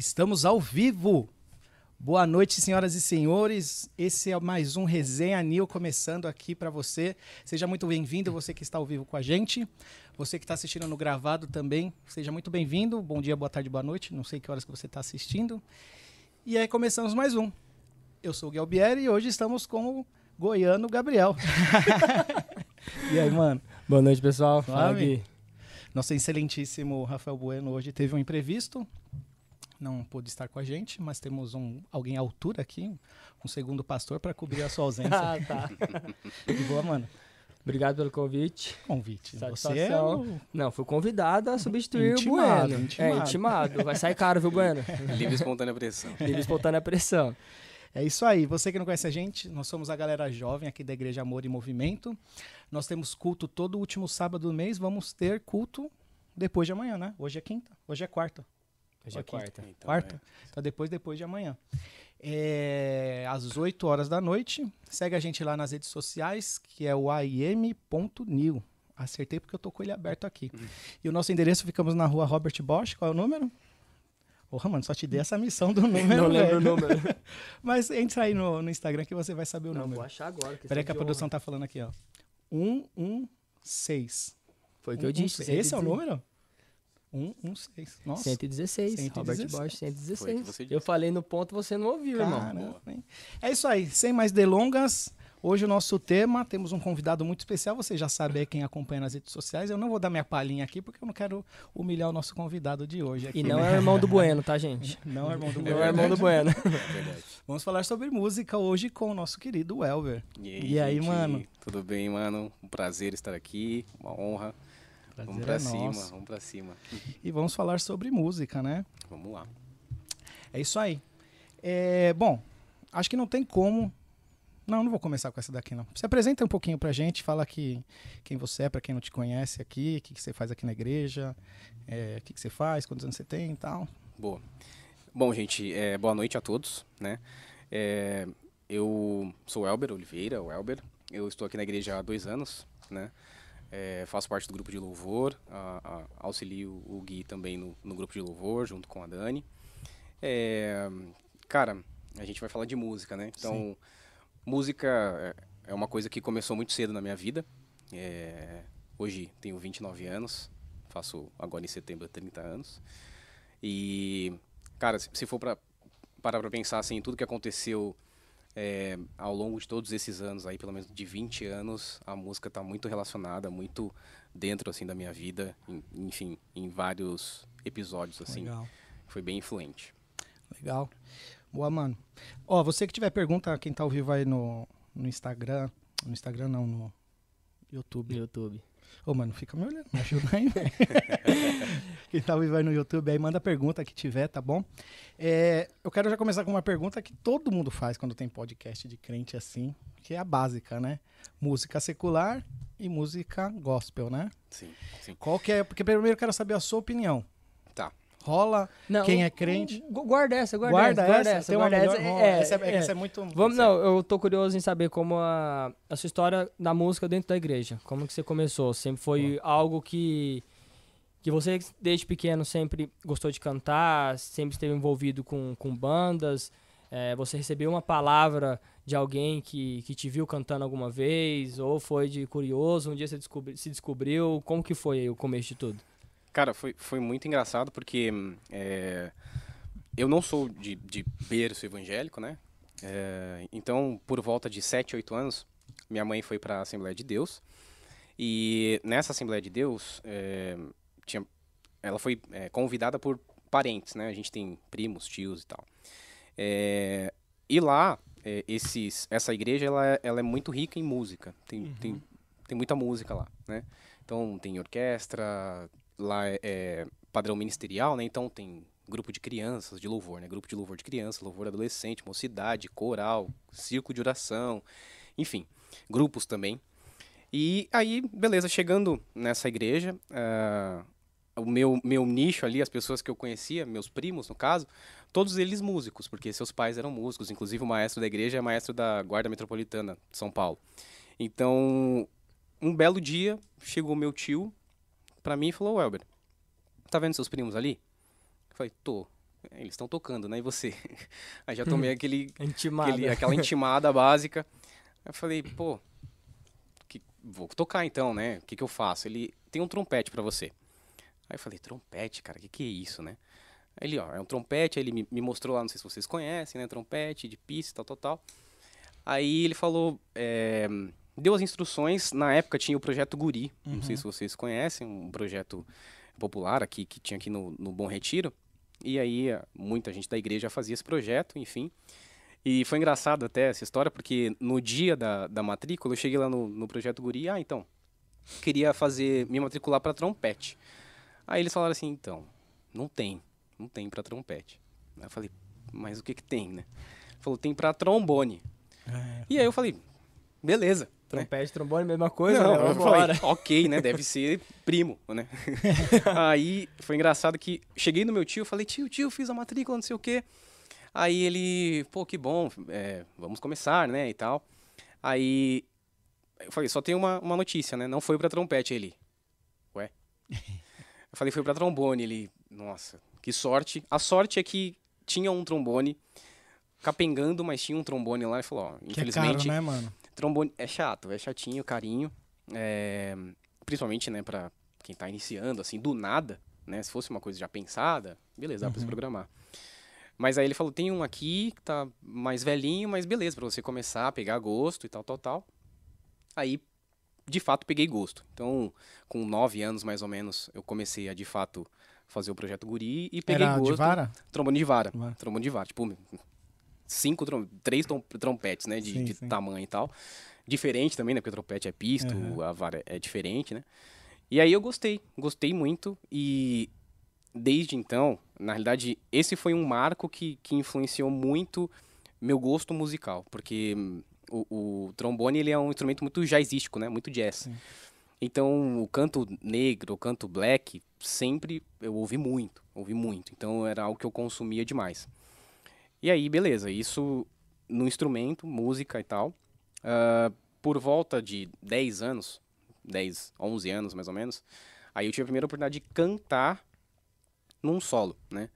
Estamos ao vivo. Boa noite, senhoras e senhores. Esse é mais um Resenha Nil começando aqui para você. Seja muito bem-vindo, você que está ao vivo com a gente. Você que está assistindo no gravado também, seja muito bem-vindo. Bom dia, boa tarde, boa noite. Não sei que horas que você está assistindo. E aí começamos mais um. Eu sou o Guilherme e hoje estamos com o goiano Gabriel. e aí, mano? Boa noite, pessoal. Fala. Nosso excelentíssimo Rafael Bueno hoje teve um imprevisto, não pôde estar com a gente, mas temos um alguém à altura aqui, um segundo pastor para cobrir a sua ausência. Ah, tá. De boa, mano. Obrigado pelo convite. Convite. Você é Satisfação. o... Não, fui convidado a substituir Intimado, o Bueno. intimado. É, intimado. Vai sair caro, viu, Bueno? Livre e espontânea pressão. Livre espontânea pressão. É isso aí. Você que não conhece a gente, nós somos a galera jovem aqui da Igreja Amor e Movimento. Nós temos culto todo último sábado do mês. Vamos ter culto depois de amanhã, né? Hoje é quinta, hoje é quarta. Hoje é quarta. Então, Quarta? Então depois, depois de amanhã. É, às 8 horas da noite. Segue a gente lá nas redes sociais, que é o aim.new. Acertei porque eu tô com ele aberto aqui. E o nosso endereço ficamos na rua Robert Bosch. Qual é o número? Porra, mano, só te dei essa missão do número. Não lembro o número. Mas entra aí no, no Instagram que você vai saber o Não, número. vou achar agora. Peraí que a de produção honra. tá falando aqui, ó. 116. Foi o que eu disse. Esse é o 116. número? 116. Nossa. 116. 116. Robert Bosch, Foi o que 116. você disse. Eu falei no ponto, você não ouviu, irmão. É isso aí, sem mais delongas. Hoje o nosso tema, temos um convidado muito especial, você já sabe aí quem acompanha nas redes sociais. Eu não vou dar minha palhinha aqui porque eu não quero humilhar o nosso convidado de hoje aqui. E não né? é o irmão do Bueno, tá, gente? Não é irmão do Não é o Welber. irmão do Bueno. É verdade. Vamos falar sobre música hoje com o nosso querido Welber. E E aí, gente? mano? Tudo bem, mano? Um prazer estar aqui, uma honra. Vamos Prazer pra é cima, nosso. vamos pra cima. E vamos falar sobre música, né? Vamos lá. É isso aí. É, bom, acho que não tem como. Não, não vou começar com essa daqui, não. Se apresenta um pouquinho pra gente, fala que, quem você é, pra quem não te conhece aqui, o que, que você faz aqui na igreja, é, o que, que você faz, quantos anos você tem e tal. Boa. Bom, gente, é, boa noite a todos, né? É, eu sou o Elber Oliveira, o Elber. Eu estou aqui na igreja há dois anos, né? É, faço parte do grupo de louvor, a- a- auxilio o Gui também no, no grupo de louvor, junto com a Dani. É, cara, a gente vai falar de música, né? Então, música é é uma coisa que começou muito cedo na minha vida. É, hoje tenho 29 anos, faço agora em setembro 30 anos. E, cara, se, se for para parar pra pensar assim, tudo que aconteceu é, ao longo de todos esses anos aí, pelo menos de 20 anos, a música tá muito relacionada, muito dentro assim da minha vida, em- enfim, em vários episódios assim, Legal. foi bem influente. Legal. Boa, mano. Ó, você que tiver pergunta, quem tá ao vivo aí no, no Instagram. No Instagram não, no YouTube. No YouTube. Ô, mano, fica me olhando, me ajuda aí, velho. Quem tá vivo aí no YouTube aí, manda pergunta que tiver, tá bom? É, eu quero já começar com uma pergunta que todo mundo faz quando tem podcast de crente assim, que é a básica, né? Música secular e música gospel, né? Sim, sim. Qual que é? Porque primeiro eu quero saber a sua opinião. Rola? Não, Quem é crente? Guarda essa, guarda, Guarda, essa. Guarda essa? guarda essa. Rola. É, essa, é, é essa é muito... Vamos, não, eu tô curioso em saber como a, a sua história da música dentro da igreja. Como que você começou? Sempre foi algo que que você desde pequeno sempre gostou de cantar, sempre esteve envolvido com, com bandas. é, você recebeu uma palavra de alguém que, que te viu cantando alguma vez, ou foi de curioso, um dia você descobri, se descobriu. Como que foi aí o começo de tudo? Cara, foi, foi muito engraçado porque é, eu não sou de, de berço evangélico, né? É, então, por volta de 7, 8 anos, minha mãe foi para a Assembleia de Deus. E nessa Assembleia de Deus, é, tinha, ela foi convidada por parentes, né? A gente tem primos, tios e tal. E lá, esses, essa igreja, ela, é- ela é muito rica em música. Tem, tem, tem muita música lá, né? Então, tem orquestra, lá é, é padrão ministerial, né? Então tem grupo de crianças de louvor, né? Grupo de louvor de criança, louvor adolescente, mocidade, coral, círculo de oração, enfim, grupos também. E aí, beleza, chegando nessa igreja, ah, o meu, meu nicho ali, as pessoas que eu conhecia, meus primos no caso, todos eles músicos, porque seus pais eram músicos, inclusive o maestro da igreja é maestro da Guarda Metropolitana de São Paulo. Então, um belo dia, chegou meu tio pra mim e falou, Welber, tá vendo seus primos ali? Eu falei, tô. "É, eles estão tocando, né? E você? Aí já tomei aquele, Intimada. aquele- aquela intimada básica. Aí eu falei, pô, que- vou tocar então, né? O que, que eu faço? Ele tem um trompete pra você. Aí eu falei, trompete, cara, o que, que é isso, né? Aí ele, ó, é um trompete, aí ele me, me mostrou lá, não sei se vocês conhecem, né? Trompete, de pista, tal, tal, tal. Aí ele falou, é, deu as instruções, na época tinha o projeto Guri, não sei se vocês conhecem, um projeto popular aqui, que tinha aqui no, no Bom Retiro. E aí a- muita gente da igreja fazia esse projeto, enfim. E foi engraçado até essa história, porque no dia da, da matrícula, eu cheguei lá no, no Projeto Guri, ah, então, queria fazer, me matricular para trompete. Aí eles falaram assim, então, não tem, não tem para trompete. Aí eu falei, mas o que que tem, né? Falou, tem para trombone. É. E aí eu falei, beleza. Né? Trompete, trombone, mesma coisa, Não, né? eu falei, ok, né? Deve ser primo, né? aí foi engraçado que cheguei no meu tio, falei, tio, tio, fiz a matrícula, não sei o quê. Aí ele, pô, que bom, é, vamos começar, né? E tal. Aí eu falei, só tem uma, uma notícia, né? Não foi pra trompete ele. Ué? Eu falei, foi pra trombone. Ele, nossa, que sorte. A sorte é que tinha um trombone capengando, mas tinha um trombone lá e falou, ó, Que é infelizmente. caro, né, mano? Trombone é chato, é chatinho, carinho. é, principalmente, né, pra quem tá iniciando, assim, do nada, né? Se fosse uma coisa já pensada, beleza, dá pra se programar. Mas aí ele falou, tem um aqui que tá mais velhinho, mas beleza, pra você começar a pegar gosto e tal, tal, tal. Aí, de fato, peguei gosto. Então, com nove anos, mais ou menos, eu comecei a, de fato, fazer o Projeto Guri e peguei Era gosto. de vara? Trombone de vara. Vara. Trombone de vara. Tipo, cinco, trom três trom- trompetes, né? De, Sim, de sim. tamanho e tal. Diferente também, né? Porque o trompete é pisto, Aham. a vara é diferente, né? E aí eu gostei. Gostei muito. E desde então, na realidade, esse foi um marco que, que influenciou muito meu gosto musical. Porque hum, o, o trombone, ele é um instrumento muito jazzístico, né? Muito jazz. Sim. Então, o canto negro, o canto black, sempre eu ouvi muito, ouvi muito. Então, era algo que eu consumia demais. E aí, beleza, isso no instrumento, música e tal. Ah, por volta de 10 anos, 10, 11 anos mais ou menos, aí eu tive a primeira oportunidade de cantar num solo, né?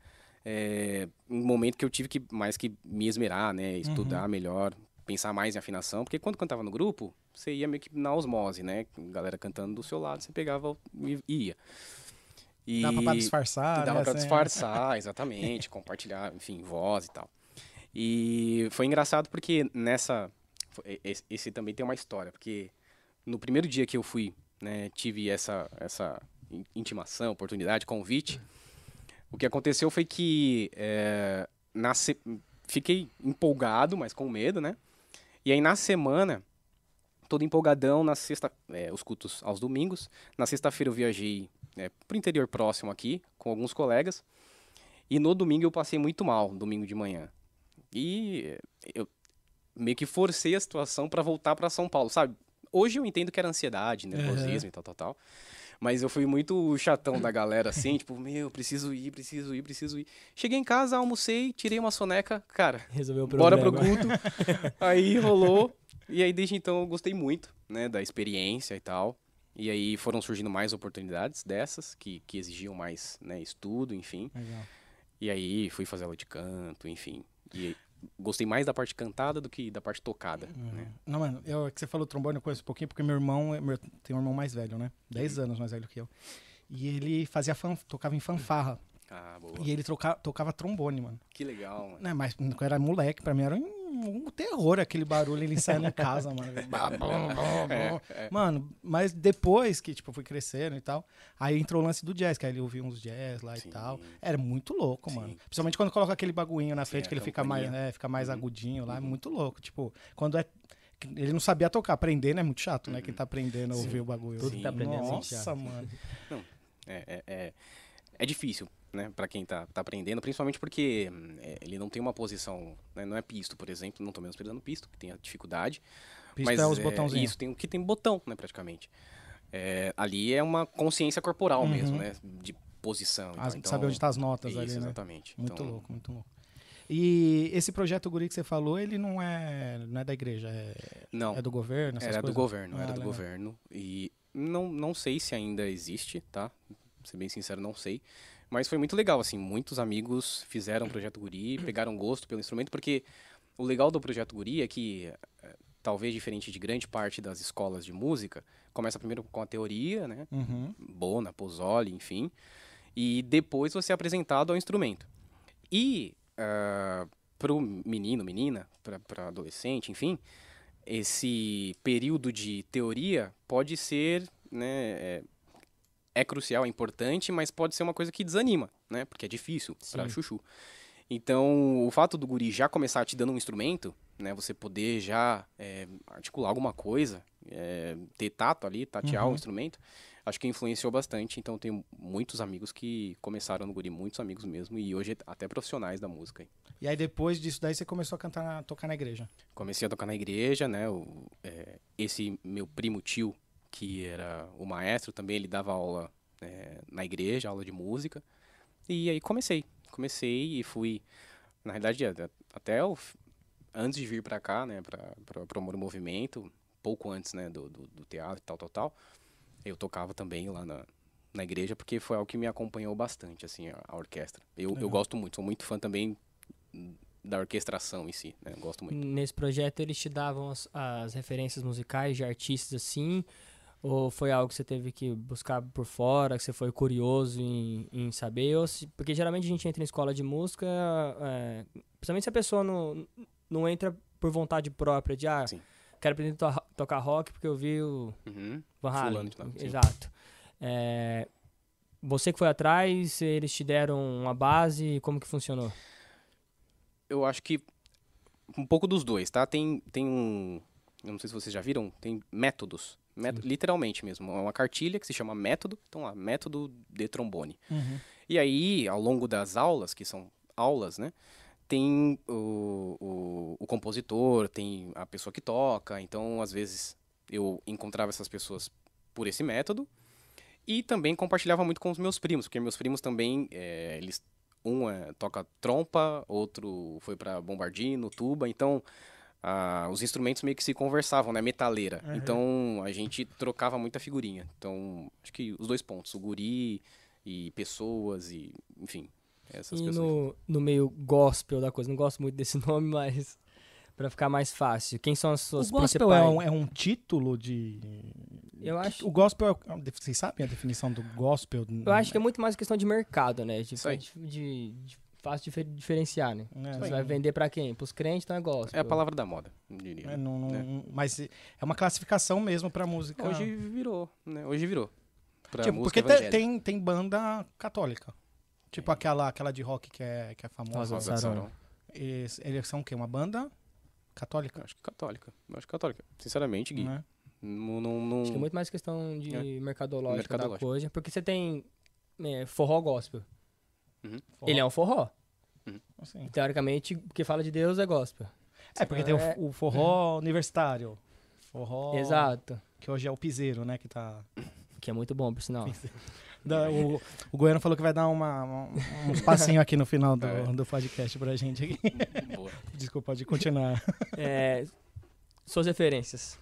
É, um momento que eu tive que mais que me esmerar, né? Estudar melhor, pensar mais em afinação, porque quando cantava no grupo, você ia meio que na osmose, né? Galera cantando do seu lado, você pegava e ia. E Dá pra disfarçar, dava né? pra assim, disfarçar, exatamente, compartilhar, enfim, voz e tal. E foi engraçado porque nessa esse, também tem uma história, porque no primeiro dia que eu fui, né, tive essa essa in- intimação, oportunidade, convite. O que aconteceu foi que é, na se- fiquei empolgado, mas com medo, né? E aí na semana, todo empolgadão, na sexta, é, os cultos aos domingos. Na sexta-feira eu viajei é, pro interior próximo aqui, com alguns colegas. E no domingo eu passei muito mal, domingo de manhã. E eu meio que forcei a situação para voltar para São Paulo, sabe? Hoje eu entendo que era ansiedade, nervosismo e tal, tal, tal. Mas eu fui muito chatão da galera, assim, tipo, meu, preciso ir, preciso ir, preciso ir. Cheguei em casa, almocei, tirei uma soneca, cara, Resolveu o bora problema. pro culto. aí rolou. E aí, desde então, eu gostei muito, né, da experiência e tal. E aí foram surgindo mais oportunidades dessas, que, que exigiam mais, né, estudo, enfim. Legal. E aí fui fazer aula de canto, enfim. E gostei mais da parte cantada do que da parte tocada, né? Não, mano, eu, é que você falou trombone, eu conheço um pouquinho, porque meu irmão, meu, tem um irmão mais velho, né? 10 anos mais velho que eu. E ele fazia fan, tocava em fanfarra. Ah, boa. E ele troca, tocava trombone, mano. Que legal, mano. Né, mas quando eu era moleque, pra mim era um, um terror aquele barulho, ele ensaiando em casa, mano. É, é. Mano, mas depois que, tipo, eu fui crescendo e tal, aí entrou o lance do jazz, que aí ele ouvia uns jazz lá Sim. e tal. Era muito louco, Sim. mano. Principalmente quando coloca aquele bagulhinho na frente, a que ele fica mais, né, fica mais Uhum. agudinho lá, é Uhum. muito louco. Tipo, quando é... Ele não sabia tocar, aprender, né? É muito chato, né? Quem tá aprendendo a Uhum. Ouvir o bagulho. Tudo tá aprendendo é Nossa, mano. É, é, é, é difícil, né, pra quem tá, tá aprendendo, principalmente porque hum, é, ele não tem uma posição, né, não é pisto, por exemplo, não tô menosprezando pisto, que tem a dificuldade. Pista mas é os é, botãozinhos. Isso, tem o que tem botão, né, praticamente. É, ali é uma consciência corporal Uhum. mesmo, né, de posição. e As- tal. saber onde tá as notas isso, ali, né? exatamente. Muito Então, louco, muito louco. E esse projeto Guri que você falou, ele não é, não é da igreja, é, Não, é do governo? era do coisas? governo, Ah, era do legal. governo. E não, não sei se ainda existe, tá? Pra ser bem sincero, não sei. Mas foi muito legal, assim, muitos amigos fizeram o Projeto Guri, pegaram gosto pelo instrumento, porque o legal do Projeto Guri é que, eh, talvez diferente de grande parte das escolas de música, começa primeiro com a teoria, né? Uhum. Bona, Pozzoli, enfim, e depois você é apresentado ao instrumento. E uh, para o menino, menina, para adolescente, enfim, esse período de teoria pode ser, né, é, é, crucial, é importante, mas pode ser uma coisa que desanima, né, porque é difícil para chuchu. Então, o fato do guri já começar te dando um instrumento, né, você poder já é, articular alguma coisa, é, ter tato ali, tatear uhum. o instrumento, acho que influenciou bastante. Então, tenho muitos amigos que começaram no guri, muitos amigos mesmo, e hoje até profissionais da música. E aí, depois disso daí, você começou a cantar, a tocar na igreja? Comecei a tocar na igreja, né, o, é, esse meu primo tio, que era o maestro, também ele dava aula é, na igreja, aula de música, e aí comecei comecei e fui, na realidade, até o, antes de vir para cá, né, para promover o movimento, pouco antes, né, do, do, do, teatro e tal, tal, tal, eu tocava também lá na, na igreja, porque foi algo que me acompanhou bastante, assim, a, a orquestra. Eu, eu gosto muito, sou muito fã também da orquestração em si, né, gosto muito. Nesse projeto eles te davam as, as referências musicais de artistas, assim, ou foi algo que você teve que buscar por fora, que você foi curioso em, em saber? Ou se, porque geralmente a gente entra em escola de música, é, principalmente se a pessoa não, não entra por vontade própria, de ah, Sim. quero aprender a to tocar rock porque eu vi o uhum. Van Halen. Exato. É, você que foi atrás, eles te deram uma base, como que funcionou? Eu acho que um pouco dos dois, tá? Tem, tem um, eu não sei se vocês já viram, tem métodos Método, literalmente mesmo. É uma cartilha que se chama método. Então, lá, método de trombone. Uhum. E aí, ao longo das aulas, que são aulas, né? Tem o, o, o, compositor, tem a pessoa que toca. Então, às vezes, eu encontrava essas pessoas por esse método. E também compartilhava muito com os meus primos, porque meus primos também, é, eles um é, toca trompa, outro foi para bombardino, tuba. Então, ah, os instrumentos meio que se conversavam, né? Metaleira. Uhum. Então a gente trocava muita figurinha. Então, acho que os dois pontos, o guri e pessoas e, enfim, essas e pessoas. No, no meio gospel da coisa, não gosto muito desse nome, mas para ficar mais fácil. Quem são as suas o gospel principais? É um, é um título de. Eu acho. O gospel é. Vocês sabem a definição do gospel? Eu acho que é muito mais questão de mercado, né? De, de, de fácil de diferenciar, né? É, Você vai vender para quem? Para os crentes, então é gospel. É a palavra da moda, diria. É, não, não, né? Mas é uma classificação mesmo para música. Hoje virou, né? Hoje virou. Tipo, porque tem, tem, tem, banda católica. Tipo é. aquela, aquela de rock que é, que é famosa. Rosa Sarão. Eles, eles são o quê? Uma banda católica? Acho que católica. Acho que católica. Sinceramente, Gui. Não, é? não, não, Acho que é muito mais questão de é. mercadológica, mercadológica da coisa. Porque você tem é, forró gospel. Uhum. Ele é um forró. Uhum. Assim. Teoricamente, o que fala de Deus é gospel. É, porque é... tem o, é. o forró universitário. Forró. Exato. Que hoje é o piseiro, né? Que tá. Que é muito bom, por sinal. Da, o, o Goiano falou que vai dar uma, uma um espacinho aqui no final do, é. do podcast pra gente. Aqui. Boa. Desculpa, pode continuar. É, suas referências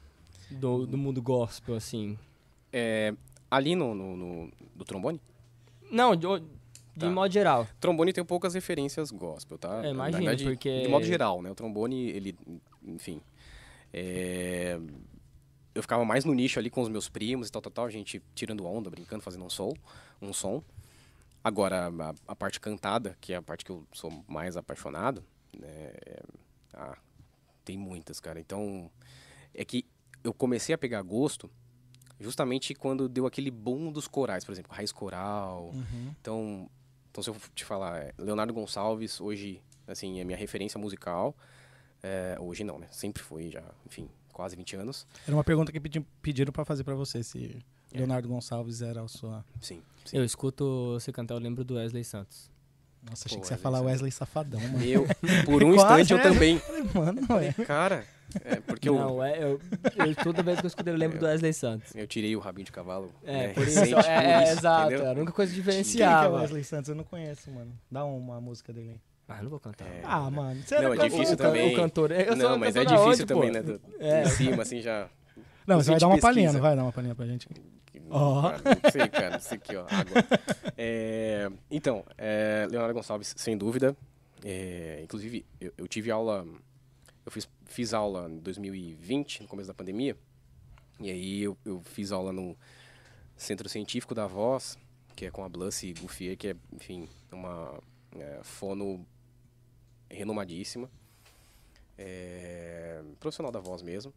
do, do mundo gospel, assim. É, ali no, no, no, do trombone? Não, de, de tá. modo geral. Trombone tem poucas referências gospel, tá? É, imagina, porque... De modo geral, né? O trombone, ele... Enfim... É... Eu ficava mais no nicho ali com os meus primos e tal, tal, tal. A gente tirando onda, brincando, fazendo um som. Um som. Agora, a, a parte cantada, que é a parte que eu sou mais apaixonado... É... Ah, tem muitas, cara. Então... É que eu comecei a pegar gosto justamente quando deu aquele boom dos corais, por exemplo, raiz coral. Uhum. Então, então, se eu te falar, é, Leonardo Gonçalves, hoje, assim, é minha referência musical. É, hoje não, né? Sempre foi, já, enfim, quase 20 anos. Era uma pergunta que pediram para fazer para você, se é. Leonardo Gonçalves era a sua... Sim, sim, Eu escuto você cantar, eu lembro do Wesley Santos. Nossa, achei Pô, que você ia falar Wesley Safadão, mano. Eu, por um instante, eu né? também. Mano, é. Cara, é, porque não, eu... É, eu, eu, toda vez que eu escutei, eu lembro do Wesley Santos. Eu tirei o rabinho de cavalo. É, né, por isso. Recente, é, é, isso, exato. Era a única coisa diferencial. Quem é o Wesley Santos? Eu não conheço, mano. Dá uma música dele aí. Ah, não vou cantar. É, ah, mano. Você não, é difícil o, também. O cantor. Eu não, mas é difícil onde, também, pô? né? Do, é. Em cima, assim, já... Não, você vai dar uma palhinha, não vai dar uma palhinha pra gente? Ó. Ah, Não sei, cara. Isso aqui, ó. Água. É, então, é, Leonardo Gonçalves, sem dúvida. É, inclusive, eu, eu tive aula. Eu fiz, fiz aula em 2020, no começo da pandemia. E aí eu, eu fiz aula no Centro Científico da Voz, que é com a Blancy Gouffier, que é, enfim, uma é, fono renomadíssima. É, profissional da voz mesmo.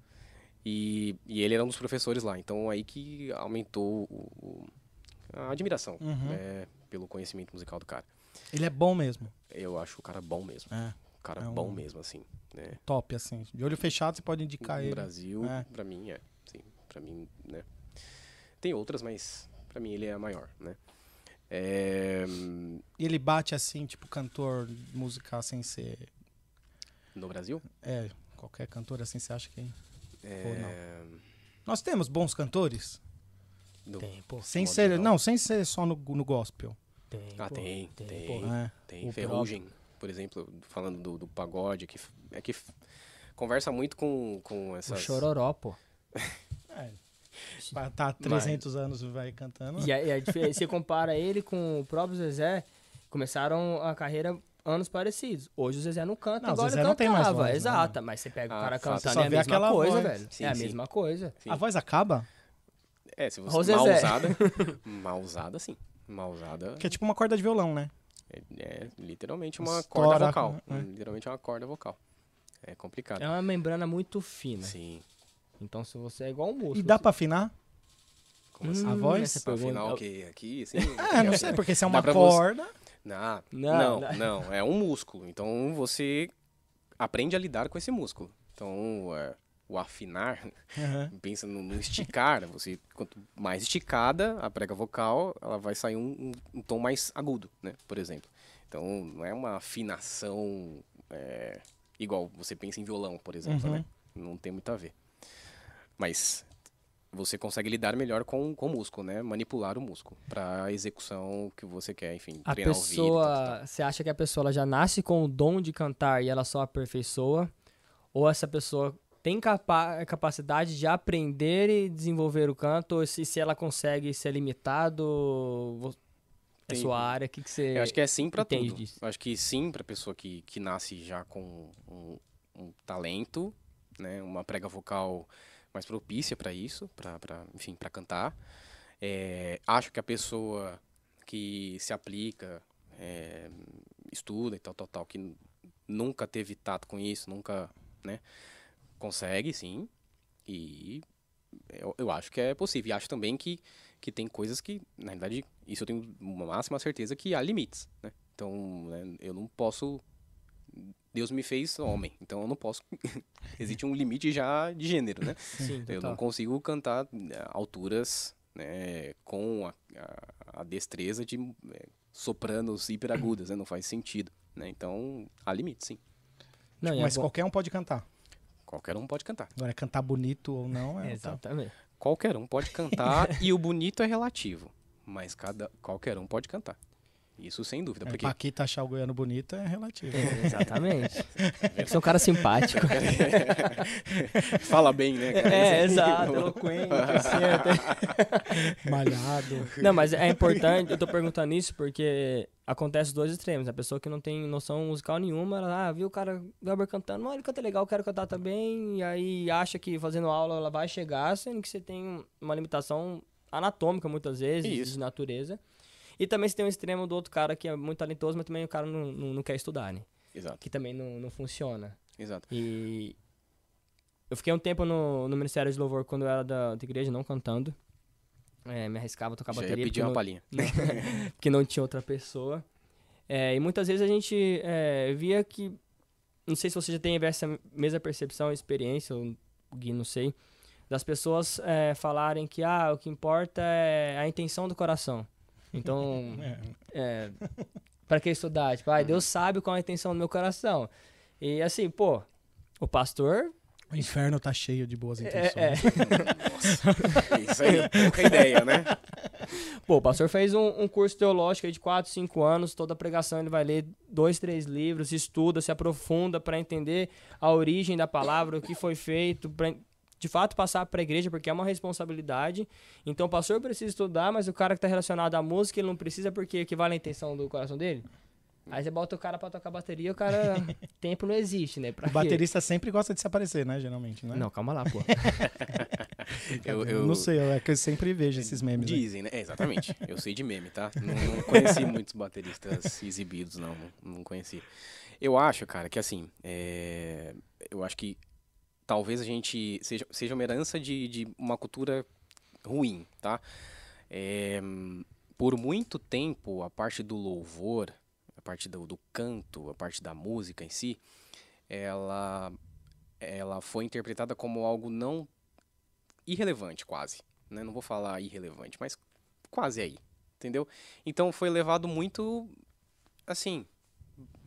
E, e ele era um dos professores lá. Então aí que aumentou o- o- a admiração Uhum. né, pelo conhecimento musical do cara. Ele é bom mesmo. Eu acho o cara bom mesmo. É, cara É um- bom mesmo, assim. Né? top, assim. De olho fechado, você pode indicar no ele. Brasil, É. pra mim, é. Sim, pra mim, né? Tem outras, mas pra mim ele é a maior, né? É, E ele bate assim, tipo, cantor musical sem ser. no Brasil? É, qualquer cantor assim, você acha que. É, Nós temos bons cantores? no- Tem, pô. Sem ser. Não, sem ser só no, no gospel. Tem, Ah, pô, tem, tem. pô. É. Tem Ferrugem, por exemplo, falando do, do pagode, que é que conversa muito com, com O essas... Chororó, pô. É. Pra tá 300 anos vai cantando. E aí, é diferente. você compara ele com o próprio Zezé, começaram a carreira anos parecidos. Hoje o Zezé não canta, Não, o igual Zezé ele não tem mais cantava. voz, né? Exato, mas você pega o Ah, cara fato. cantando, é a mesma aquela coisa, voz. velho. Sim, é a sim. mesma coisa. Sim. A voz acaba? É, se você... Mal usada. mal usada, sim. Mal usada Que é tipo uma corda de violão, né? É, é literalmente uma Estoura, corda vocal. é. Literalmente uma corda vocal. É complicado. É uma membrana muito fina. Sim. Então, se você é igual um músculo. E dá você- pra afinar? Como assim? A voz? essa pergunta- Afinal, o que aqui, assim... É, não sei, porque se é uma você- corda. Não, Não, não, não. não, é um músculo. Então você aprende a lidar com esse músculo. Então, é, o afinar, Aham. pensa no, no esticar. Você, quanto mais esticada a prega vocal, ela vai sair um, um- um tom mais agudo, né? Por exemplo. Então, não é uma afinação é, igual você pensa em violão, por exemplo, Uhum. né? Não tem muito a ver. Mas você consegue lidar melhor com, com o músculo, né? Manipular o músculo para a execução que você quer, enfim, A treinar o ouvido. e tal, tal, tal. pessoa, você acha que a pessoa ela já nasce com o dom de cantar e ela só aperfeiçoa? Ou essa pessoa tem capa capacidade de aprender e desenvolver o canto? Ou se, se ela consegue ser limitado? É sua área, o que, que você Eu acho que é sim entende tudo. disso? Eu acho que sim pra pessoa que, que nasce já com um, um talento, né? Uma prega vocal mais propícia para isso, para enfim, para cantar. É, acho que a pessoa que se aplica, é, estuda e tal, tal, tal, que nunca teve tato com isso, nunca, né? Consegue, sim. E eu, eu acho que é possível. E acho também que, que tem coisas que, na verdade, isso eu tenho uma máxima certeza que há limites, né? Então, né, eu não posso... Deus me fez homem, então eu não posso... Existe um limite já de gênero, né? Sim, Eu não consigo cantar né, alturas né, com a, a- a destreza de é, sopranos hiperagudas, né? Não faz sentido, né? Então, há limites, sim. Não, e é Mas bom- qualquer um pode cantar. Qualquer um pode cantar. Agora, cantar bonito ou não é. Exatamente. Qualquer um pode cantar e o bonito é relativo, mas cada qualquer um pode cantar. Isso sem dúvida, É, porque Paquita achar o goiano bonito é relativo. Exatamente. Você é um cara simpático. fala bem, né? cara? é, exato. Eloquente, assim, até- Malhado. Não, mas é importante, eu tô perguntando isso porque acontece os dois extremos. A pessoa que não tem noção musical nenhuma, ela ah, viu o cara Gaber cantando, não, ele canta legal, eu quero cantar também, e aí acha que fazendo aula ela vai chegar, sendo que você tem uma limitação anatômica muitas vezes, Isso. de natureza. E também você tem um extremo do outro cara que é muito talentoso, mas também o cara não, não, não quer estudar, né? Exato, Que também não, não funciona. exato. E eu fiquei um tempo no, no Ministério de Louvor quando eu era da, da igreja, não cantando. É, me arriscava a tocar Já ia bateria. pedir porque uma palhinha. porque não tinha outra pessoa. É, e muitas vezes a gente é, via que. Não sei se você já tem essa mesma percepção, experiência, ou Gui, não sei. Das pessoas é, falarem que ah, o que importa é a intenção do coração. Então, É. é, para que estudar? Tipo, ah, Deus sabe qual é a intenção do meu coração. E assim, pô, o pastor. O inferno tá cheio de boas intenções. É, é, Isso aí, pouca ideia, né? Pô, o pastor fez um, um curso teológico aí de 4, 5 anos, toda pregação ele vai ler dois, três livros, estuda, se aprofunda para entender a origem da palavra, o que foi feito. De fato passar para a igreja, porque é uma responsabilidade. Então o pastor precisa estudar, mas o cara que está relacionado à música, ele não precisa porque equivale à intenção do coração dele. Aí você bota o cara pra tocar bateria, o cara. tempo não existe, né? Pra o quê? baterista sempre gosta de se aparecer, né? Geralmente, né? Não, calma lá, pô. Eu, Eu não sei, é que eu sempre vejo esses memes. né? Dizem, né? É, exatamente. Eu sei de meme, tá? Não, não conheci muitos bateristas exibidos, não. Não, não conheci. Eu acho, cara, que assim, é, eu acho que talvez a gente seja, seja uma herança de, de uma cultura ruim, tá? É, por muito tempo, a parte do louvor, a parte do, do canto, a parte da música em si, ela, ela foi interpretada como algo não irrelevante, quase. Né? Não vou falar irrelevante, mas quase aí, entendeu? Então foi levado muito, assim,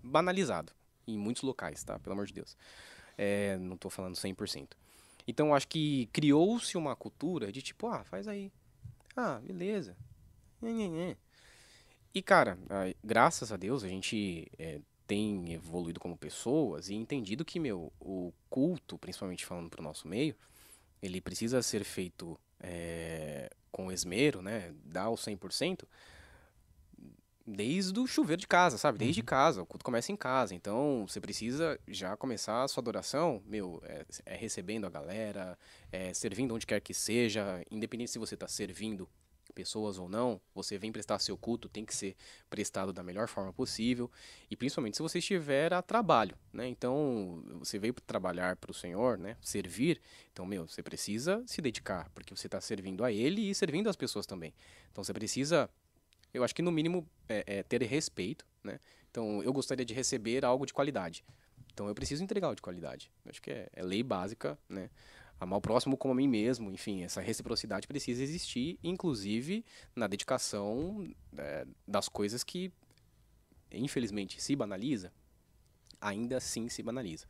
banalizado em muitos locais, tá? Pelo amor de Deus. É, não tô falando 100%. Então acho que criou-se uma cultura de tipo, ah, faz aí. Ah, beleza. E cara, graças a Deus a gente é, tem evoluído como pessoas e entendido que, meu, o culto, principalmente falando pro nosso meio, ele precisa ser feito é, com esmero, né? Dar o 100%, desde o chuveiro de casa, sabe? Desde casa, o culto começa em casa. Então, você precisa já começar a sua adoração, meu, é, é recebendo a galera, é servindo onde quer que seja, independente se você está servindo pessoas ou não, você vem prestar seu culto, tem que ser prestado da melhor forma possível, e principalmente se você estiver a trabalho, né? Então, você veio trabalhar para o Senhor, né? Servir, então, meu, você precisa se dedicar, porque você está servindo a Ele e servindo as pessoas também. Então, você precisa, eu acho que no mínimo, é, é, ter respeito, né? Então, eu gostaria de receber algo de qualidade. Então, eu preciso entregar algo de qualidade. Eu acho que é, é lei básica, né? Amar o próximo como a mim mesmo, enfim, essa reciprocidade precisa existir, inclusive na dedicação é, das coisas que, infelizmente, se banaliza, ainda assim se banaliza.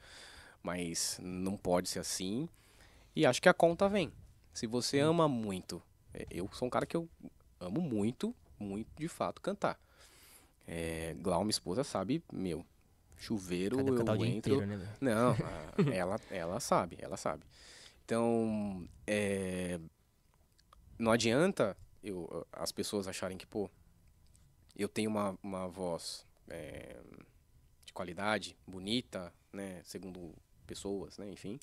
Mas não pode ser assim. E acho que a conta vem. Se você ama muito, é, eu sou um cara que eu amo muito, muito de fato cantar. É, Glau, minha esposa, sabe, meu, chuveiro, o eu entro. inteiro, né? Não, a- ela, ela sabe, ela sabe. Então, é, não adianta eu, as pessoas acharem que, pô, eu tenho uma, uma voz é, de qualidade, bonita, né, segundo pessoas, né, enfim,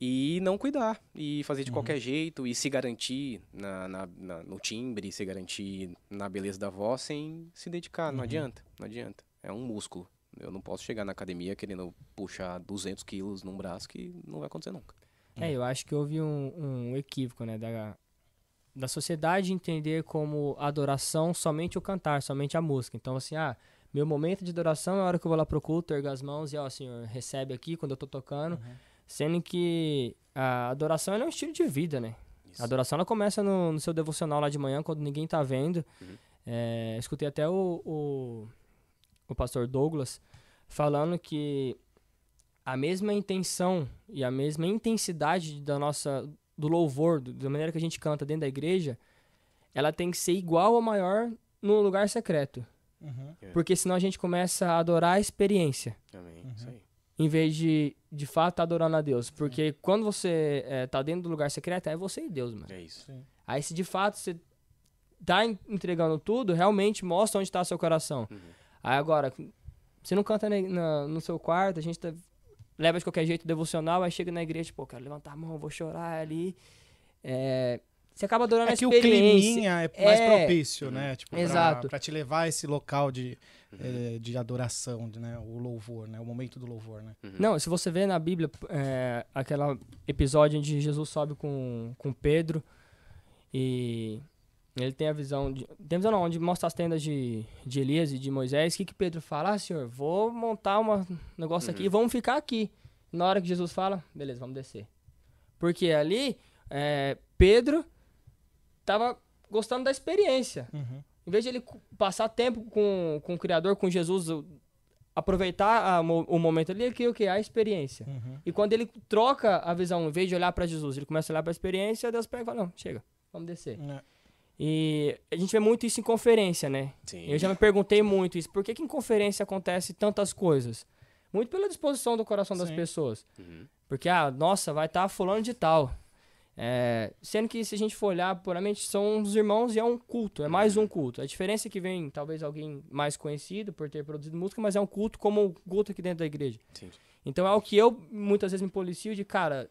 e não cuidar, e fazer de qualquer jeito, e se garantir na, na- na- no timbre, se garantir na beleza da voz sem se dedicar, não adianta, não adianta, é um músculo. Eu não posso chegar na academia querendo puxar 200 quilos num braço que não vai acontecer nunca. É, eu acho que houve um, um equívoco, né, da, da sociedade entender como adoração somente o cantar, somente a música. Então, assim, ah, meu momento de adoração é a hora que eu vou lá pro culto, ergo as mãos e, ó, Senhor, recebe aqui quando eu tô tocando. Sendo que a adoração é um estilo de vida, né? Isso. A adoração ela começa no, no seu devocional lá de manhã, quando ninguém tá vendo. Uhum. É, escutei até o, o, o pastor Douglas falando que a mesma intenção e a mesma intensidade da nossa do louvor, do- da maneira que a gente canta dentro da igreja, ela tem que ser igual ou maior no lugar secreto. Uhum. Porque senão a gente começa a adorar a experiência Amém. Uhum. Isso aí. Em vez de, de fato, adorando a Deus. Porque quando você é, tá dentro do lugar secreto, é você e Deus, mano. É isso. Sim. Aí se de fato você tá en- entregando tudo, realmente mostra onde tá seu coração. Uhum. Aí agora, você não canta na- na- no seu quarto, a gente tá- leva de qualquer jeito devocional, aí chega na igreja, pô, quero levantar a mão, vou chorar ali. É, você acaba adorando É a que o experiência. climinha é mais É. propício, né? Tipo, pra- Exato. Pra, te levar a esse local de, eh, de adoração, de, né? O louvor, né? O momento do louvor, né? Não, se você vê na Bíblia, é, aquele episódio onde Jesus sobe com, com Pedro e ele tem a visão de. Tem a visão não, onde mostra as tendas de, de Elias e de Moisés. O que, que Pedro fala? Ah, senhor, vou montar um negócio aqui e vamos ficar aqui. Na hora que Jesus fala, beleza, vamos descer. Porque ali, é, Pedro tava gostando da experiência. Uhum. Em vez de ele passar tempo com, com o Criador, com Jesus, aproveitar a o momento ali, ele queria o quê? A experiência. Uhum. E quando ele troca a visão, em vez de olhar para Jesus, ele começa a olhar para a experiência, Deus pega e fala, não, chega, vamos descer. É. E a gente vê muito isso em conferência, né? Sim. Eu já me perguntei muito isso. Por que, que em conferência acontece tantas coisas? Muito pela disposição do coração das Sim. pessoas. Uhum. Porque, ah, nossa, vai estar fulano de tal. É, sendo que se a gente for olhar puramente, são os irmãos e é um culto, é mais um culto. A diferença é que vem talvez alguém mais conhecido por ter produzido música, mas é um culto como o culto aqui dentro da igreja. Sim. Então é o que eu muitas vezes me policio de, cara,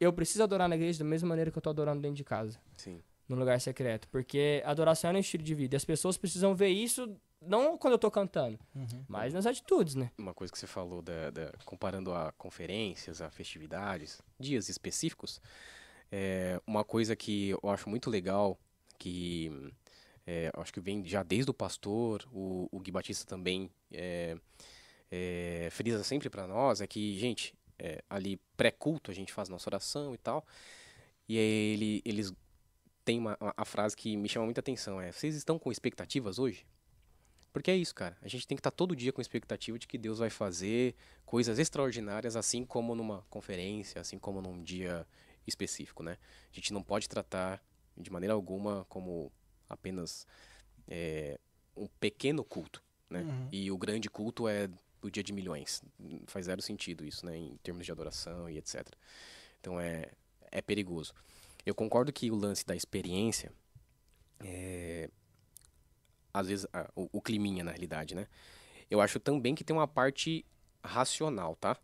eu preciso adorar na igreja da mesma maneira que eu tô adorando dentro de casa, Sim. no lugar secreto. Porque adoração é um estilo de vida. E as pessoas precisam ver isso, não quando eu tô cantando, Uhum. mas nas atitudes, né? Uma coisa que você falou, da, da- comparando a conferências, a festividades, dias específicos, é uma coisa que eu acho muito legal, que é, acho que vem já desde o pastor, o, o Gui Batista também é, é, frisa sempre para nós, é que, gente, é, ali pré-culto a gente faz nossa oração e tal, e ele, eles têm uma, a frase que me chama muita atenção, é, vocês estão com expectativas hoje? Porque é isso, cara. A gente tem que estar todo dia com expectativa de que Deus vai fazer coisas extraordinárias, assim como numa conferência, assim como num dia específico, né? A gente não pode tratar de maneira alguma como apenas é, um pequeno culto, né? Uhum. E o grande culto é o dia de milhões. Faz zero sentido isso, né? Em termos de adoração e etc. Então é, é perigoso. Eu concordo que o lance da experiência é, às vezes, ah, o, o climinha, na realidade, né? Eu acho também que tem uma parte racional, tá?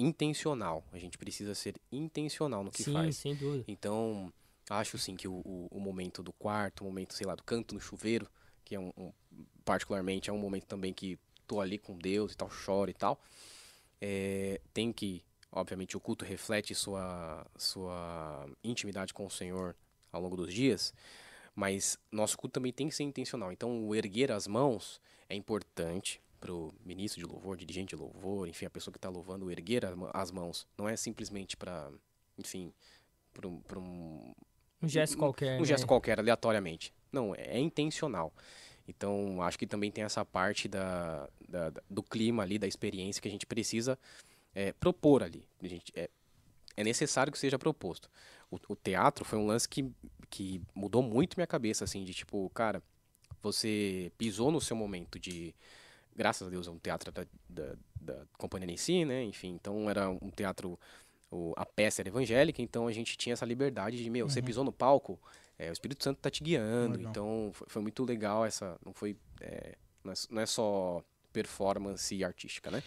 Intencional. A gente precisa ser intencional no que Sim, faz. sem dúvida. Então, acho sim que o, o, o momento do quarto, o momento, sei lá, do canto no chuveiro, que é um, um- particularmente é um momento também que tô ali com Deus e tal, choro e tal, é, tem que, obviamente, o culto reflete sua, sua intimidade com o Senhor ao longo dos dias, mas nosso culto também tem que ser intencional. Então, o erguer as mãos é importante pro ministro de louvor, dirigente de louvor, enfim, a pessoa que está louvando, o erguer as mãos. Não é simplesmente para, enfim, para um, um, Um gesto um- qualquer. um né? gesto qualquer, aleatoriamente. Não, é, é intencional. Então, acho que também tem essa parte da, da- da- do clima ali, da experiência que a gente precisa é, propor ali. A gente, é, é necessário que seja proposto. O, o teatro foi um lance que, que mudou muito minha cabeça, assim, de tipo, cara, você pisou no seu momento de. Graças a Deus é um teatro da, da, da Companhia Nenci, né? Enfim, então era um teatro. o- a peça era evangélica, então a gente tinha essa liberdade de, meu, você pisou no palco, é, o Espírito Santo tá te guiando, Legal. então foi, foi muito legal essa. Não foi. é, não, é, não é só performance artística, né?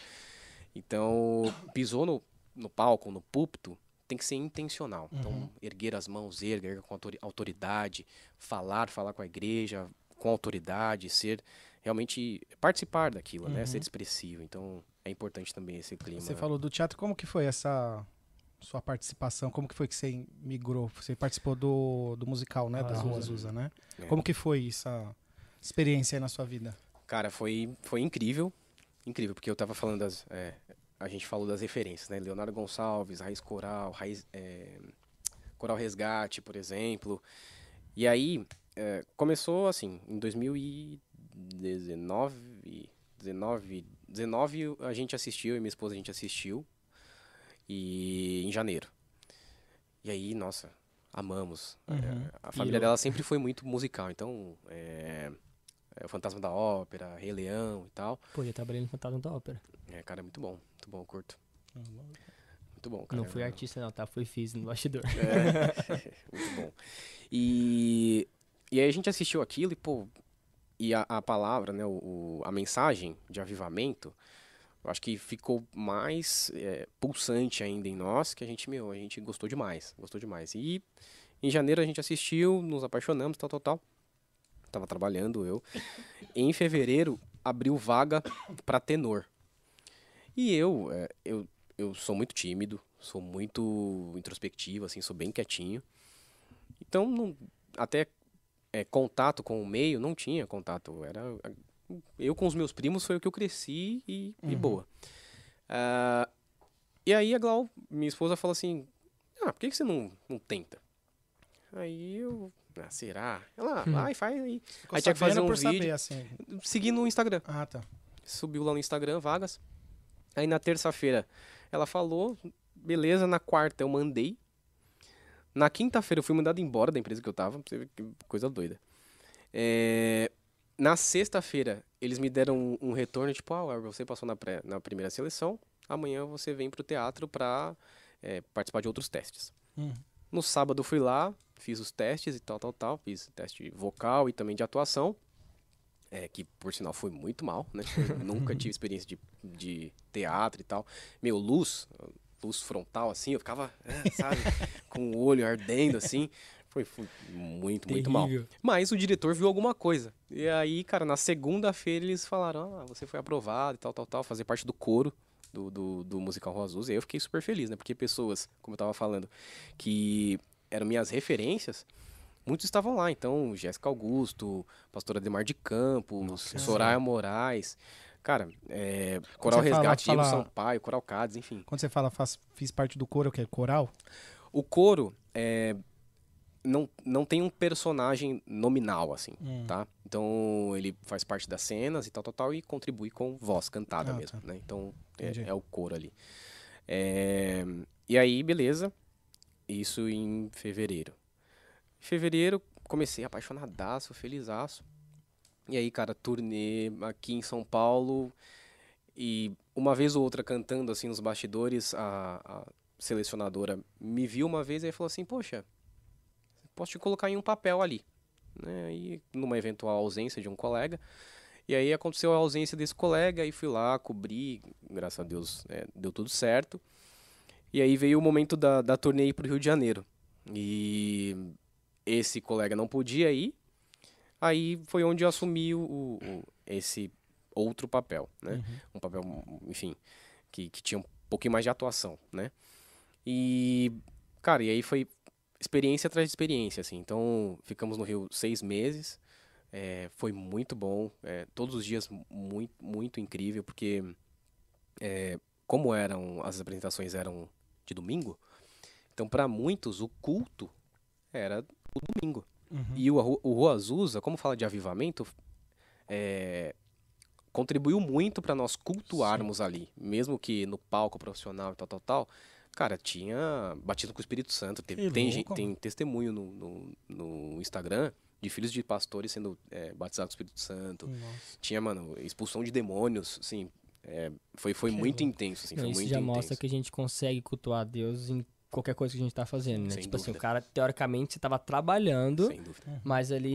Então, pisou no, no palco, no púlpito, tem que ser intencional. Uhum. Então, erguer as mãos, erguer, com autori- autoridade, falar, falar com a igreja com autoridade, ser realmente participar daquilo, né? Uhum. Ser expressivo. Então, é importante também esse clima. Você falou do teatro, como que foi essa sua participação? Como que foi que você migrou? Você participou do, do musical, né? Ah, da Rua Azusa. Azusa, né? É. Como que foi essa experiência aí na sua vida? Cara, foi, foi incrível. Incrível, porque eu tava falando das. é, a gente falou das referências, né? Leonardo Gonçalves, Raiz Coral, Raiz, é, Coral Resgate, por exemplo. E aí, é, começou assim, em 2019. 19, 19 a gente assistiu, e minha esposa a gente assistiu. E em janeiro. E aí, nossa, amamos. É, Uhum. a família eu- dela sempre foi muito musical, então. É, é, o Fantasma da Ópera, Rei Leão e tal. Pô, já trabalhei no Fantasma da Ópera. É, cara, é muito bom. Muito bom, curto. Muito bom, cara. Não fui artista não, tá? Fui fiz no bastidor. É, muito bom. E, e aí a gente assistiu aquilo e, pô, e a, a palavra, né, o, o- a mensagem de avivamento, eu acho que ficou mais é, pulsante ainda em nós, que a gente, meu, a gente gostou demais, gostou demais. E em janeiro a gente assistiu, nos apaixonamos, tal, tal, tal. Tava trabalhando eu. Em fevereiro abriu vaga para tenor. E eu, é, eu, eu sou muito tímido, sou muito introspectivo, assim, sou bem quietinho. Então, não- até é, contato com o meio não tinha contato. Era eu com os meus primos foi o que eu cresci e, e Uhum. boa. Ah, e aí a Glau, minha esposa, falou assim: Ah, por que, que você não, não tenta? Aí eu. Ah, será? Ela, vai, faz aí. Ficou Aí tinha que fazer um por vídeo. saber, assim. Segui no Instagram Ah, tá. subiu lá no Instagram, vagas. Aí na terça-feira ela falou, beleza, na quarta eu mandei. Na quinta-feira eu fui mandado embora da empresa que eu tava, pra você ver que coisa doida. É, Na sexta-feira eles me deram um, um retorno, tipo, ah, você passou na, pré- na primeira seleção, amanhã você vem pro teatro pra é, participar de outros testes. Hum. No sábado fui lá, fiz os testes e tal, tal, tal. Fiz teste vocal e também de atuação. É, que por sinal foi muito mal, né? Eu nunca tive experiência de, de teatro e tal. Meu, luz, luz frontal assim, eu ficava, é, sabe, com o olho ardendo assim. Foi, foi muito, muito mal. Terrível. Mas o diretor viu alguma coisa. E aí, cara, na segunda-feira eles falaram: ah, você foi aprovado e tal, tal, tal, fazer parte do coro do, do, do musical Rua Azul. E aí eu fiquei super feliz, né? Porque pessoas, como eu tava falando, que eram minhas referências, muitos estavam lá. Então, Jéssica Augusto, Pastora Demar de Campos, Nossa. Soraya Moraes. Cara, é, Coral fala- Resgate, Diego fala- Sampaio, Coral Cades, enfim. Quando você fala faz, fiz parte do coro, que é coral? O coro é, não, não tem um personagem nominal, assim, Hum. tá? Então ele faz parte das cenas e tal, tal, tal, e contribui com voz cantada Ah, mesmo, tá. né? Então é, é o coro ali. É, e aí, beleza, isso em fevereiro. Em fevereiro, comecei apaixonadaço, felizaço. E aí, cara, turnê aqui em São Paulo. E uma vez ou outra cantando assim nos bastidores, a, a selecionadora me viu uma vez e falou assim: Poxa, posso te colocar em um papel ali. Né? E numa eventual ausência de um colega. E aí aconteceu a ausência desse colega e fui lá, cobri, graças a Deus é, deu tudo certo. E aí veio o momento da, da turnê ir pro Rio de Janeiro. E esse colega não podia ir. Aí foi onde eu assumi o, o- o- esse outro papel, né? Uhum. Um papel, enfim, que, que tinha um pouquinho mais de atuação, né? E, cara, e aí foi experiência atrás de experiência, assim. Então, ficamos no Rio seis meses. É, foi muito bom. é, todos os dias muito, muito incrível, porque é, como eram as apresentações eram de domingo, então para muitos o culto era o domingo. Uhum. E o, o Rua Azusa, como fala de avivamento, é, contribuiu muito para nós cultuarmos ali. Mesmo que no palco profissional e tal, tal, tal. Cara, tinha batido com o Espírito Santo. Tem, tem, louco, gente- tem testemunho no, no, no Instagram de filhos de pastores sendo é, batizados com o Espírito Santo. Nossa. Tinha, mano, expulsão de demônios, assim. é, foi foi Que muito louco. intenso, assim. Não, Foi isso muito já intenso. mostra que a gente consegue cultuar a Deus em qualquer coisa que a gente tá fazendo, né? Sem tipo assim, dúvida. o cara, teoricamente, você tava trabalhando, Sem dúvida. mas ali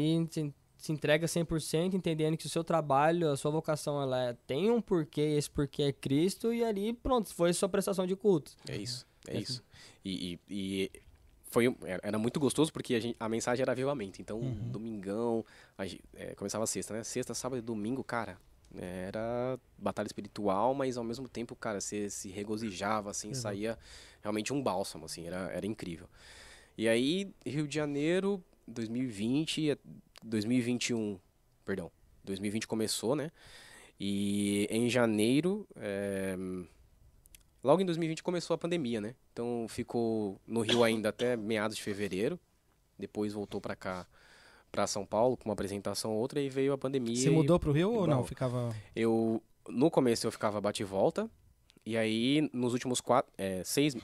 se, entrega 100%, entendendo que o seu trabalho, a sua vocação, ela é- tem um porquê, e esse porquê é Cristo, e ali, pronto, foi sua prestação de culto. É isso, é É isso. E, e- e foi, um- era muito gostoso porque a, gente- a mensagem era avivamento. Então, Uhum. domingão, a é, começava sexta, né? Sexta, sábado e domingo, cara, era batalha espiritual, mas ao mesmo tempo, cara, você se regozijava, assim, Exato. saía realmente um bálsamo, assim, era, era incrível. E aí, Rio de Janeiro, 2020, e 2021, perdão, 2020 começou, né? E em janeiro, é, logo em 2020 começou a pandemia, né? Então ficou no Rio ainda até meados de fevereiro. Depois voltou pra cá, pra São Paulo, com uma apresentação ou outra, e veio a pandemia. Você mudou pro Rio ou não? Ficava. Eu, no começo eu ficava bate e volta, e aí nos últimos quatro, é, seis,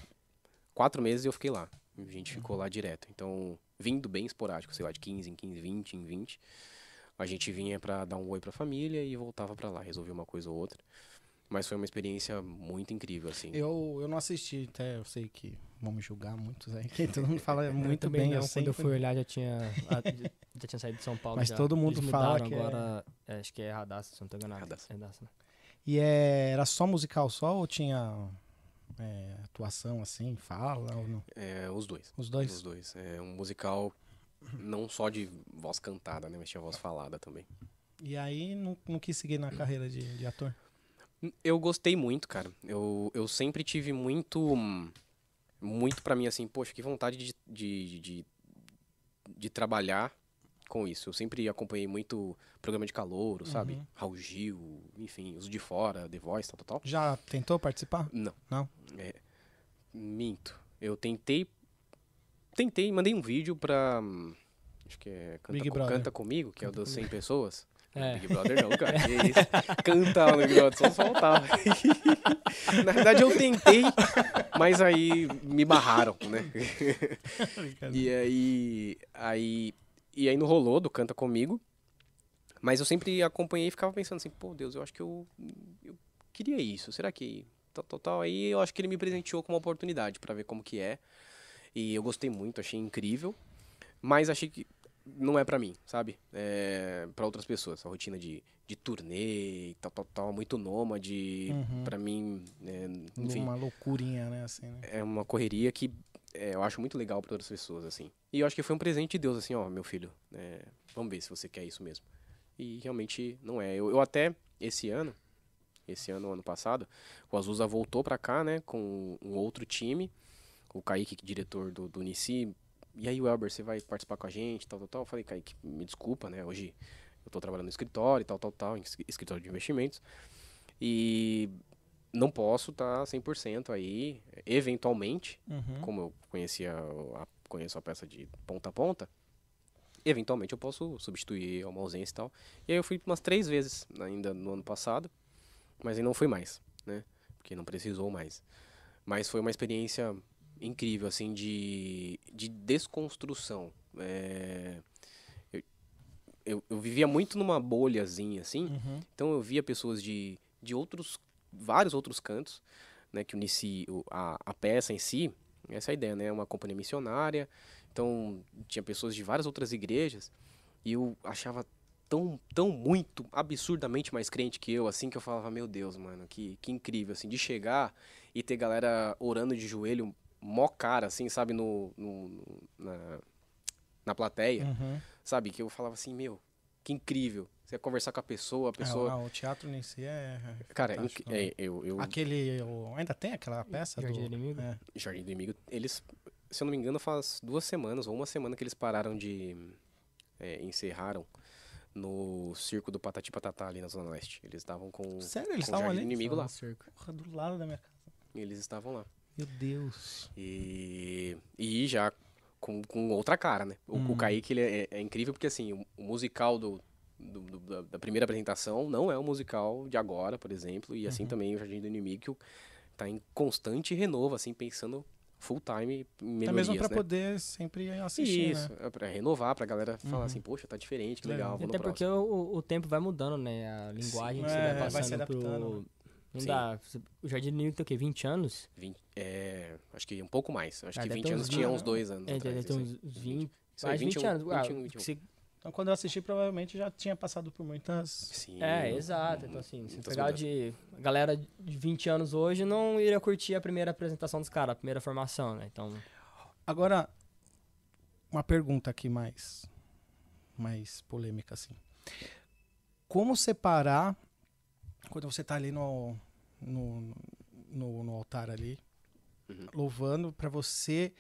quatro meses eu fiquei lá. A gente ficou lá direto. Então, vindo bem esporádico, sei lá, de 15 em 15, 20 em 20. A gente vinha pra dar um oi pra família e voltava pra lá, resolver uma coisa ou outra. Mas foi uma experiência muito incrível, assim. Eu, eu não assisti, até eu sei que vão me julgar muitos aí, que todo mundo fala muito bem. não, eu quando sempre... eu fui olhar já tinha, a- já, já tinha saído de São Paulo. Mas já. todo mundo Eles fala que é- agora, é, acho que é Radassa, se não tô enganado. Radassa. É Radassa, né? E é, era só musical só ou tinha é, atuação assim, fala ou não? É, os dois. Os dois? Os dois. É um musical não só de voz cantada, né? Mas tinha voz falada também. E aí não, não quis seguir na carreira de, de ator? Eu gostei muito, cara. Eu, eu sempre tive muito. Muito pra mim, assim, poxa, que vontade de, de, de, de trabalhar com isso. Eu sempre acompanhei muito programa de calouro, sabe? Uhum. Raul Gil, enfim, os de fora, The Voice, tal, tal, tal. Já tentou participar? Não. Não? É, minto. Eu tentei. Tentei, mandei um vídeo pra. Acho que é Canta, Big Co- Brother. Canta Comigo, que é o das 100 pessoas. É. Big Brother não, cara. Que isso. Cantar no Big Brother, só faltava. Na verdade eu tentei, mas aí me barraram, né? E aí, aí, e aí não rolou do Canta Comigo. Mas eu sempre acompanhei e ficava pensando assim, pô, Deus, eu acho que eu, eu queria isso. Será que tal, tal, tal. Aí eu acho que ele me presenteou com uma oportunidade para ver como que é. E eu gostei muito, achei incrível. Mas achei que não é para mim, sabe? É para outras pessoas. A rotina de, de turnê e tal, tal, tal, muito nômade. Uhum. Pra mim, é, enfim, Uma loucurinha, né? Assim, né? é uma correria que é, eu acho muito legal para outras pessoas, assim. E eu acho que foi um presente de Deus, assim, ó, meu filho, é, vamos ver se você quer isso mesmo. E realmente não é. Eu, eu até, esse ano, esse ano, ano passado, o Azusa voltou pra cá, né, com um outro time. O Kaique, diretor do, do Unici, e aí, Welber, você vai participar com a gente, tal, tal, tal. Eu falei, Kaique, me desculpa, né, hoje eu tô trabalhando no escritório, tal, tal, tal, em es- escritório de investimentos. E não posso estar 100% aí, eventualmente, Uhum. como eu conhecia a, conheço a peça de ponta a ponta, eventualmente eu posso substituir uma ausência e tal. E aí eu fui umas três vezes ainda no ano passado, mas aí não fui mais, né? Porque não precisou mais. Mas foi uma experiência incrível, assim, de, de desconstrução. É, eu, eu, eu vivia muito numa bolhazinha, assim, Uhum. então eu via pessoas de, de outros, vários outros cantos, né, que unici o- a, a peça em si, essa é a ideia, né, uma companhia missionária, então tinha pessoas de várias outras igrejas, e eu achava tão, tão muito, absurdamente mais crente que eu, assim, que eu falava, meu Deus, mano, que, que incrível, assim, de chegar e ter galera orando de joelho, mó cara, assim, sabe, no, no- no- na, na plateia, Uhum. sabe, que eu falava assim, meu, que incrível, você ia conversar com a pessoa, a pessoa... É, o, o teatro em si é. é Cara, inc- né? é, eu, eu Aquele. o- ainda tem aquela peça Jardim do. do Inimigo? é. Jardim do Inimigo, eles, se eu não me engano, faz duas semanas ou uma semana que eles pararam de é, encerraram no circo do Patati Patatá ali na Zona Leste. Eles estavam com Sério, eles estavam Jardim ali? Inimigo lá. Porra, do lado da minha casa. Eles estavam lá. Meu Deus. E, e já com, com outra cara, né? O, Hum. o Kaique ele é, é incrível porque assim, o, o musical do, do- do- da, primeira apresentação não é o musical de agora, por exemplo, e Uhum. assim também o Jardim do Inimigo que o- tá em constante renovo, assim, pensando full time em melhorias, É mesmo pra né? poder sempre assistir. Isso, Né? é pra renovar, pra galera Uhum. falar assim, poxa, tá diferente, que Legal. legal, vou no Até porque o, o tempo vai mudando, né? A linguagem Sim. que você É, vai vai passando se adaptando, pro... né? Não Sim. dá. O Jardim do Inimigo tem o quê? 20 anos? Vinte- é, acho que um pouco mais. Acho Ah, que deve 20 ter anos uns tinha uns dois anos É, atrás. deve ter uns 20, Isso aí, mais de 20 anos. Ah, 21, 21. você- Então quando eu assisti, provavelmente já tinha passado por muitas. Sim. É, exato. Então, assim, se pegar mudanças. de. A galera de 20 anos hoje não iria curtir a primeira apresentação dos caras, a primeira formação, né? Então. Agora, uma pergunta aqui mais, mais polêmica, assim. Como separar, quando você tá ali no, no, no, no altar ali, Uhum. louvando, para você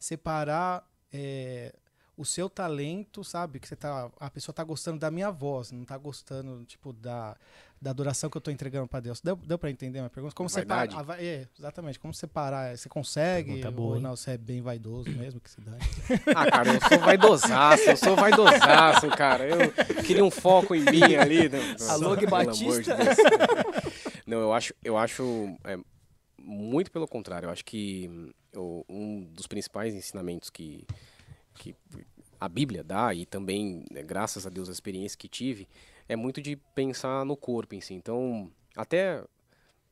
separar é, o seu talento, sabe? Que você tá, a pessoa tá gostando da minha voz, não tá gostando, tipo, da, da adoração que eu tô entregando para Deus. Deu, deu para entender a minha pergunta? Como separar? É, exatamente. Como separar? Você consegue? Pergunta boa, ou hein? não, você é bem vaidoso mesmo, que se dá. Ah, cara, eu sou vaidosaço, eu sou vaidosaço, cara. Eu queria um foco em mim ali. Né? Alô, Gui Batista. de Deus. Não, eu acho, eu acho é, muito pelo contrário. Eu acho que hum, o- um dos principais ensinamentos que, que a Bíblia dá, e também, né, graças a Deus, a experiência que tive, é muito de pensar no corpo em si. Então, até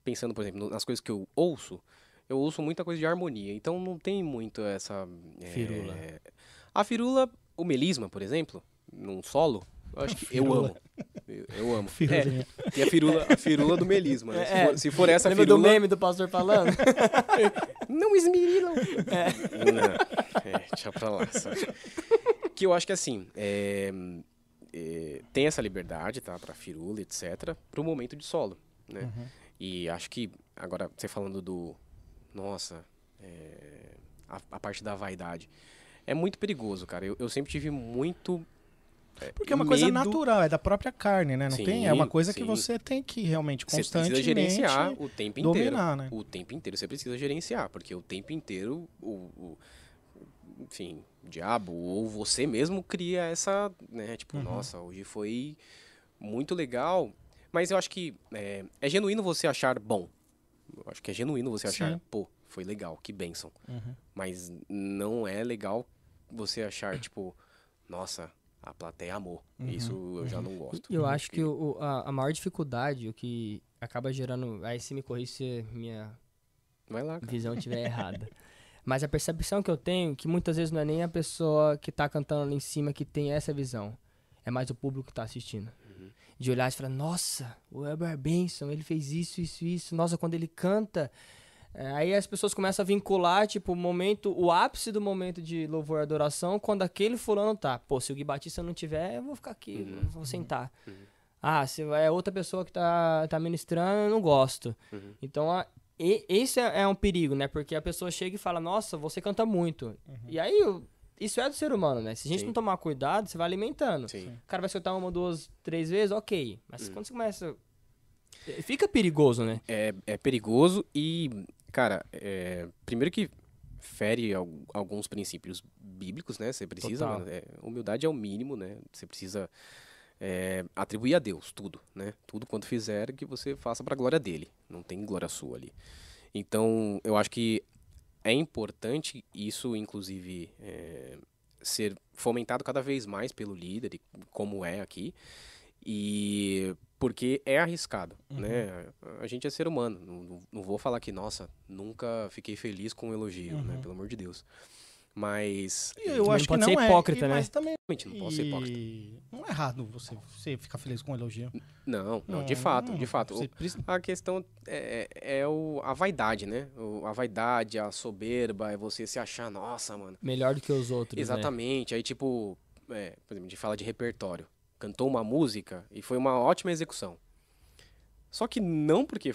pensando, por exemplo, nas coisas que eu ouço, eu ouço muita coisa de harmonia. Então, não tem muito essa... é, Firula. a firula, o melisma, por exemplo, num solo, eu acho que eu amo. Eu, amo. Firulinha. É, tem a firula, a firula do melisma, né? Se, É, for, se for essa Lembra do firula... meme do pastor falando? Não esmirilam. Não, é, deixa pra lá. sabe? Que eu acho que assim, é, é, tem essa liberdade, tá? Pra firula, etc. Pro momento de solo, né? Uhum. E acho que, agora, você falando do... Nossa, é, a, a parte da vaidade. É muito perigoso, cara. Eu, eu sempre tive muito... é, Porque é uma coisa medo- natural, é da própria carne, né? Não Sim, tem, é uma coisa que sim. você tem que realmente Você constantemente precisa gerenciar o tempo inteiro. dominar, né? O tempo inteiro você precisa gerenciar, porque o tempo inteiro o, o- enfim, o diabo ou você mesmo cria essa, né, tipo, Uhum. nossa, hoje foi muito legal, mas eu acho que é, é genuíno você achar bom. Eu acho que é genuíno você achar, Sim. pô, foi legal, que bênção. Uhum. Mas não é legal você achar, tipo, nossa, a plateia amou. Isso eu já não gosto. Eu acho que o, a, a maior dificuldade, o que acaba gerando. Aí se me corrige se minha Vai lá, visão estiver errada. Mas a percepção que eu tenho, que muitas vezes não é nem a pessoa que tá cantando ali em cima que tem essa visão. É mais o público que tá assistindo. De olhar e falar, nossa, o Elber Benson, ele fez isso, isso, isso. Nossa, quando ele canta. É, aí as pessoas começam a vincular, tipo, o momento, o ápice do momento de louvor e adoração, quando aquele fulano tá. Pô, se o Gui Batista não tiver, eu vou ficar aqui, Uhum. vou sentar. Ah, se é outra pessoa que tá, tá ministrando, eu não gosto. Uhum. Então, a, e, esse é, é um perigo, né? Porque a pessoa chega e fala, nossa, você canta muito. E aí, isso é do ser humano, né? Se a gente Sim. não tomar cuidado, você vai alimentando. Sim. O cara vai escutar uma, duas, três vezes, ok. Mas Hum. quando você começa... eh, Fica perigoso, né? É, é perigoso e, cara, é, primeiro que fere al- alguns princípios bíblicos, né? Você precisa, mano, é, humildade é o mínimo, né? Você precisa é, atribuir a Deus tudo, né? Tudo quanto fizer que você faça para a glória dele. Não tem glória sua ali. Então, eu acho que é importante isso, inclusive, é, ser fomentado cada vez mais pelo líder, como é aqui. E porque é arriscado, né? A gente é ser humano. Não, não- não vou falar que, nossa, nunca fiquei feliz com um elogio, né? Pelo amor de Deus. Mas E eu acho que pode não ser é. hipócrita, e- né? Mas também não posso ser hipócrita. não é errado você, você ficar feliz com um elogio. Não, não, de fato, de fato. Você A questão é, é- é o, a vaidade, né? O- a vaidade, a soberba, é você se achar, nossa, mano. Melhor do que os outros, né? Exatamente. Aí, tipo, é, por exemplo, a gente fala de repertório. Cantou uma música e foi uma ótima execução. Só que não porque.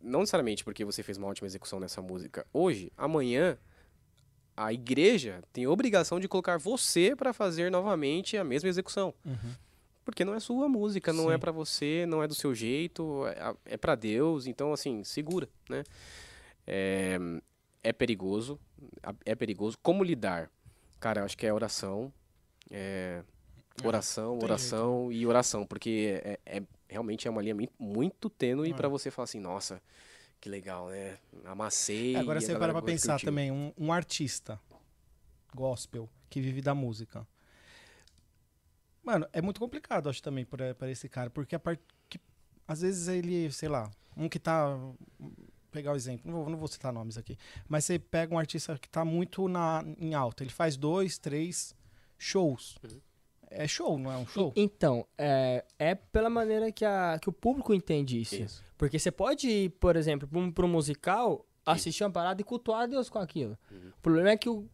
Não necessariamente porque você fez uma ótima execução nessa música hoje, amanhã a igreja tem a obrigação de colocar você para fazer novamente a mesma execução. Porque não é sua música, não é Sim. para você, não é do seu jeito, é, é para Deus. Então, assim, segura, né? É, é perigoso, é perigoso. Como lidar? Cara, eu acho que é oração, é, oração, tem oração e oração, porque é, é- realmente é uma linha muito, tênue É. para você falar assim, nossa, que legal, né? Amassei. É, Agora você para pra pensar também, um, um artista gospel que vive da música. Mano, é muito complicado, acho, também, pra esse cara, porque a part... que, às vezes ele, sei lá, um que tá. Pegar o exemplo, não vou, não vou citar nomes aqui, mas você pega um artista que tá muito na, em alta, ele faz dois, três shows. Uhum. É show, não é um show? Então, é, é pela maneira que, a, que o público entende isso. Isso. Porque você pode ir, por exemplo, pra um, pra um musical, assistir uma parada e cultuar a Deus com aquilo. O problema é que o.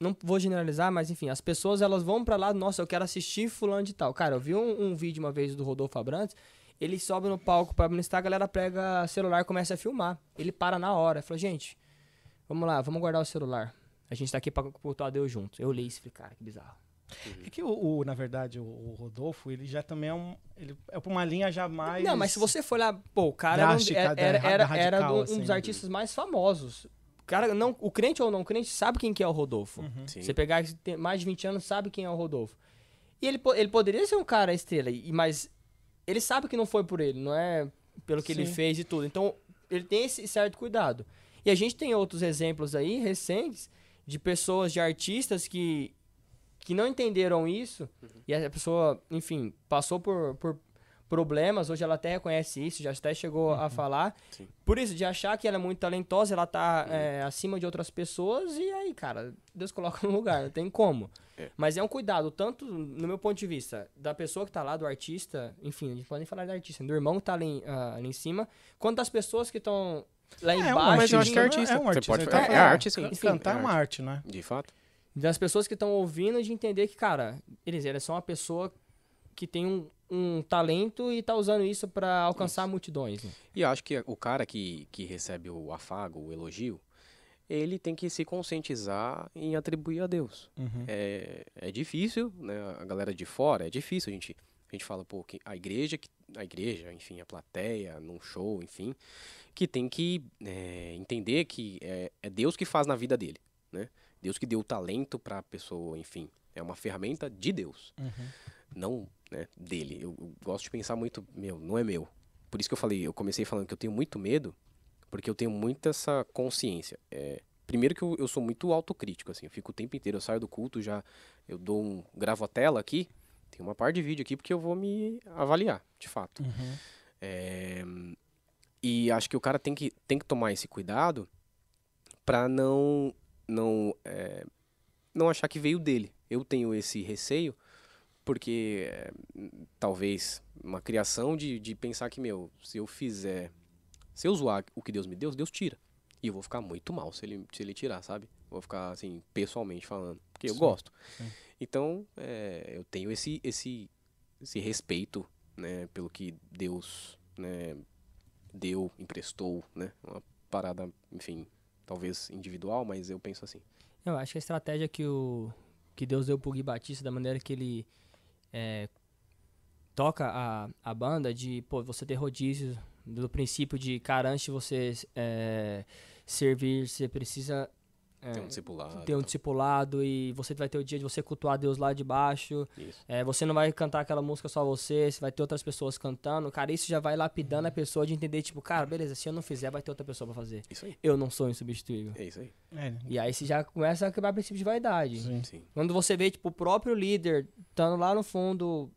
Não vou generalizar, mas enfim, as pessoas elas vão pra lá, nossa, eu quero assistir fulano de tal. Cara, eu vi um, um vídeo uma vez do Rodolfo Abrantes, ele sobe no palco pra ministrar, a galera pega celular e começa a filmar. Ele para na hora, falou, gente, vamos lá, vamos guardar o celular. A gente tá aqui pra cultuar Deus junto. Eu li isso e falei, cara, que bizarro. É que, o, o- na verdade, o, o Rodolfo, ele já também é um. Ele é pra uma linha já mais. Não, mas se você for lá, pô, o cara era, um- Drástica, era, da- era, da era, radical, era do- um assim. dos artistas mais famosos. O cara, não, o crente ou não crente, sabe quem que é o Rodolfo. Uhum. Você pegar tem mais de 20 anos, sabe quem é o Rodolfo. E ele, ele poderia ser um cara estrela, e- mas ele sabe que não foi por ele, não é pelo que ele Sim. fez e tudo. Então, ele tem esse certo cuidado. E a gente tem outros exemplos aí, recentes, de pessoas, de artistas que, que não entenderam isso, e a pessoa, enfim, passou por, por problemas, hoje ela até reconhece isso, já até chegou a falar. Sim. Por isso, de achar que ela é muito talentosa, ela tá é, acima de outras pessoas, e aí, cara, Deus coloca no lugar, não tem como. É. Mas é um cuidado, tanto no meu ponto de vista, da pessoa que tá lá, do artista, enfim, a gente pode nem falar do artista, do irmão que tá ali, ah, ali em cima, quanto das pessoas que estão lá É, embaixo. mas eu acho que é artista, artista. É um Você artista. pode ele falar, tá é falando. arte, sim. Enfim, Cantar é é uma arte, né? De fato. Das pessoas que estão ouvindo de entender que, cara, eles, eles são uma pessoa que tem um, um talento e tá usando isso para alcançar multidões. Né? E eu acho que o cara que, que recebe o afago, o elogio, ele tem que se conscientizar em atribuir a Deus. Uhum. É, é difícil, né? A galera de fora, é difícil. A gente, a gente fala, pô, que a igreja, que- a igreja, enfim, a plateia, num show, enfim, que tem que é, entender que é, é Deus que faz na vida dele, né? Deus que deu o talento para a pessoa, enfim. É uma ferramenta de Deus, Uhum. não né, dele. Eu, eu gosto de pensar muito, meu, não é meu. Por isso que eu falei, eu comecei falando que eu tenho muito medo, porque eu tenho muito essa consciência. É, primeiro que eu, eu sou muito autocrítico, assim, eu fico o tempo inteiro, eu saio do culto, já eu dou um, gravo a tela aqui, tem uma parte de vídeo aqui porque eu vou me avaliar, de fato. Uhum. É, e acho que o cara tem que, tem que tomar esse cuidado para não não é, não achar que veio dele. Eu tenho esse receio porque é, talvez uma criação de, de pensar que meu, se eu fizer, se eu zoar o que Deus me deu, Deus tira. E eu vou ficar muito mal se ele, se ele tirar, sabe? Vou ficar assim, pessoalmente falando, porque eu Sim, gosto. sim. Então, é, eu tenho esse esse esse respeito, né, pelo que Deus, né, deu, emprestou, né? Uma parada, enfim, talvez individual, mas eu penso assim. Eu acho que a estratégia que, o, que Deus deu pro Gui Batista, da maneira que ele é, toca a, a banda, de pô, você ter rodízio, do princípio de, cara, antes de você é, servir, você precisa é, Tem um discipulado. ter um discipulado e você vai ter o dia de você cultuar Deus lá de baixo. Isso. É, você não vai cantar aquela música só você, você vai ter outras pessoas cantando. Cara, isso já vai lapidando a pessoa de entender, tipo, cara, beleza, se eu não fizer, vai ter outra pessoa pra fazer. Isso aí. Eu não sou insubstituível. É isso aí. É, E aí você já começa a quebrar o princípio de vaidade. sim. Sim. Quando você vê, tipo, o próprio líder estando lá no fundo,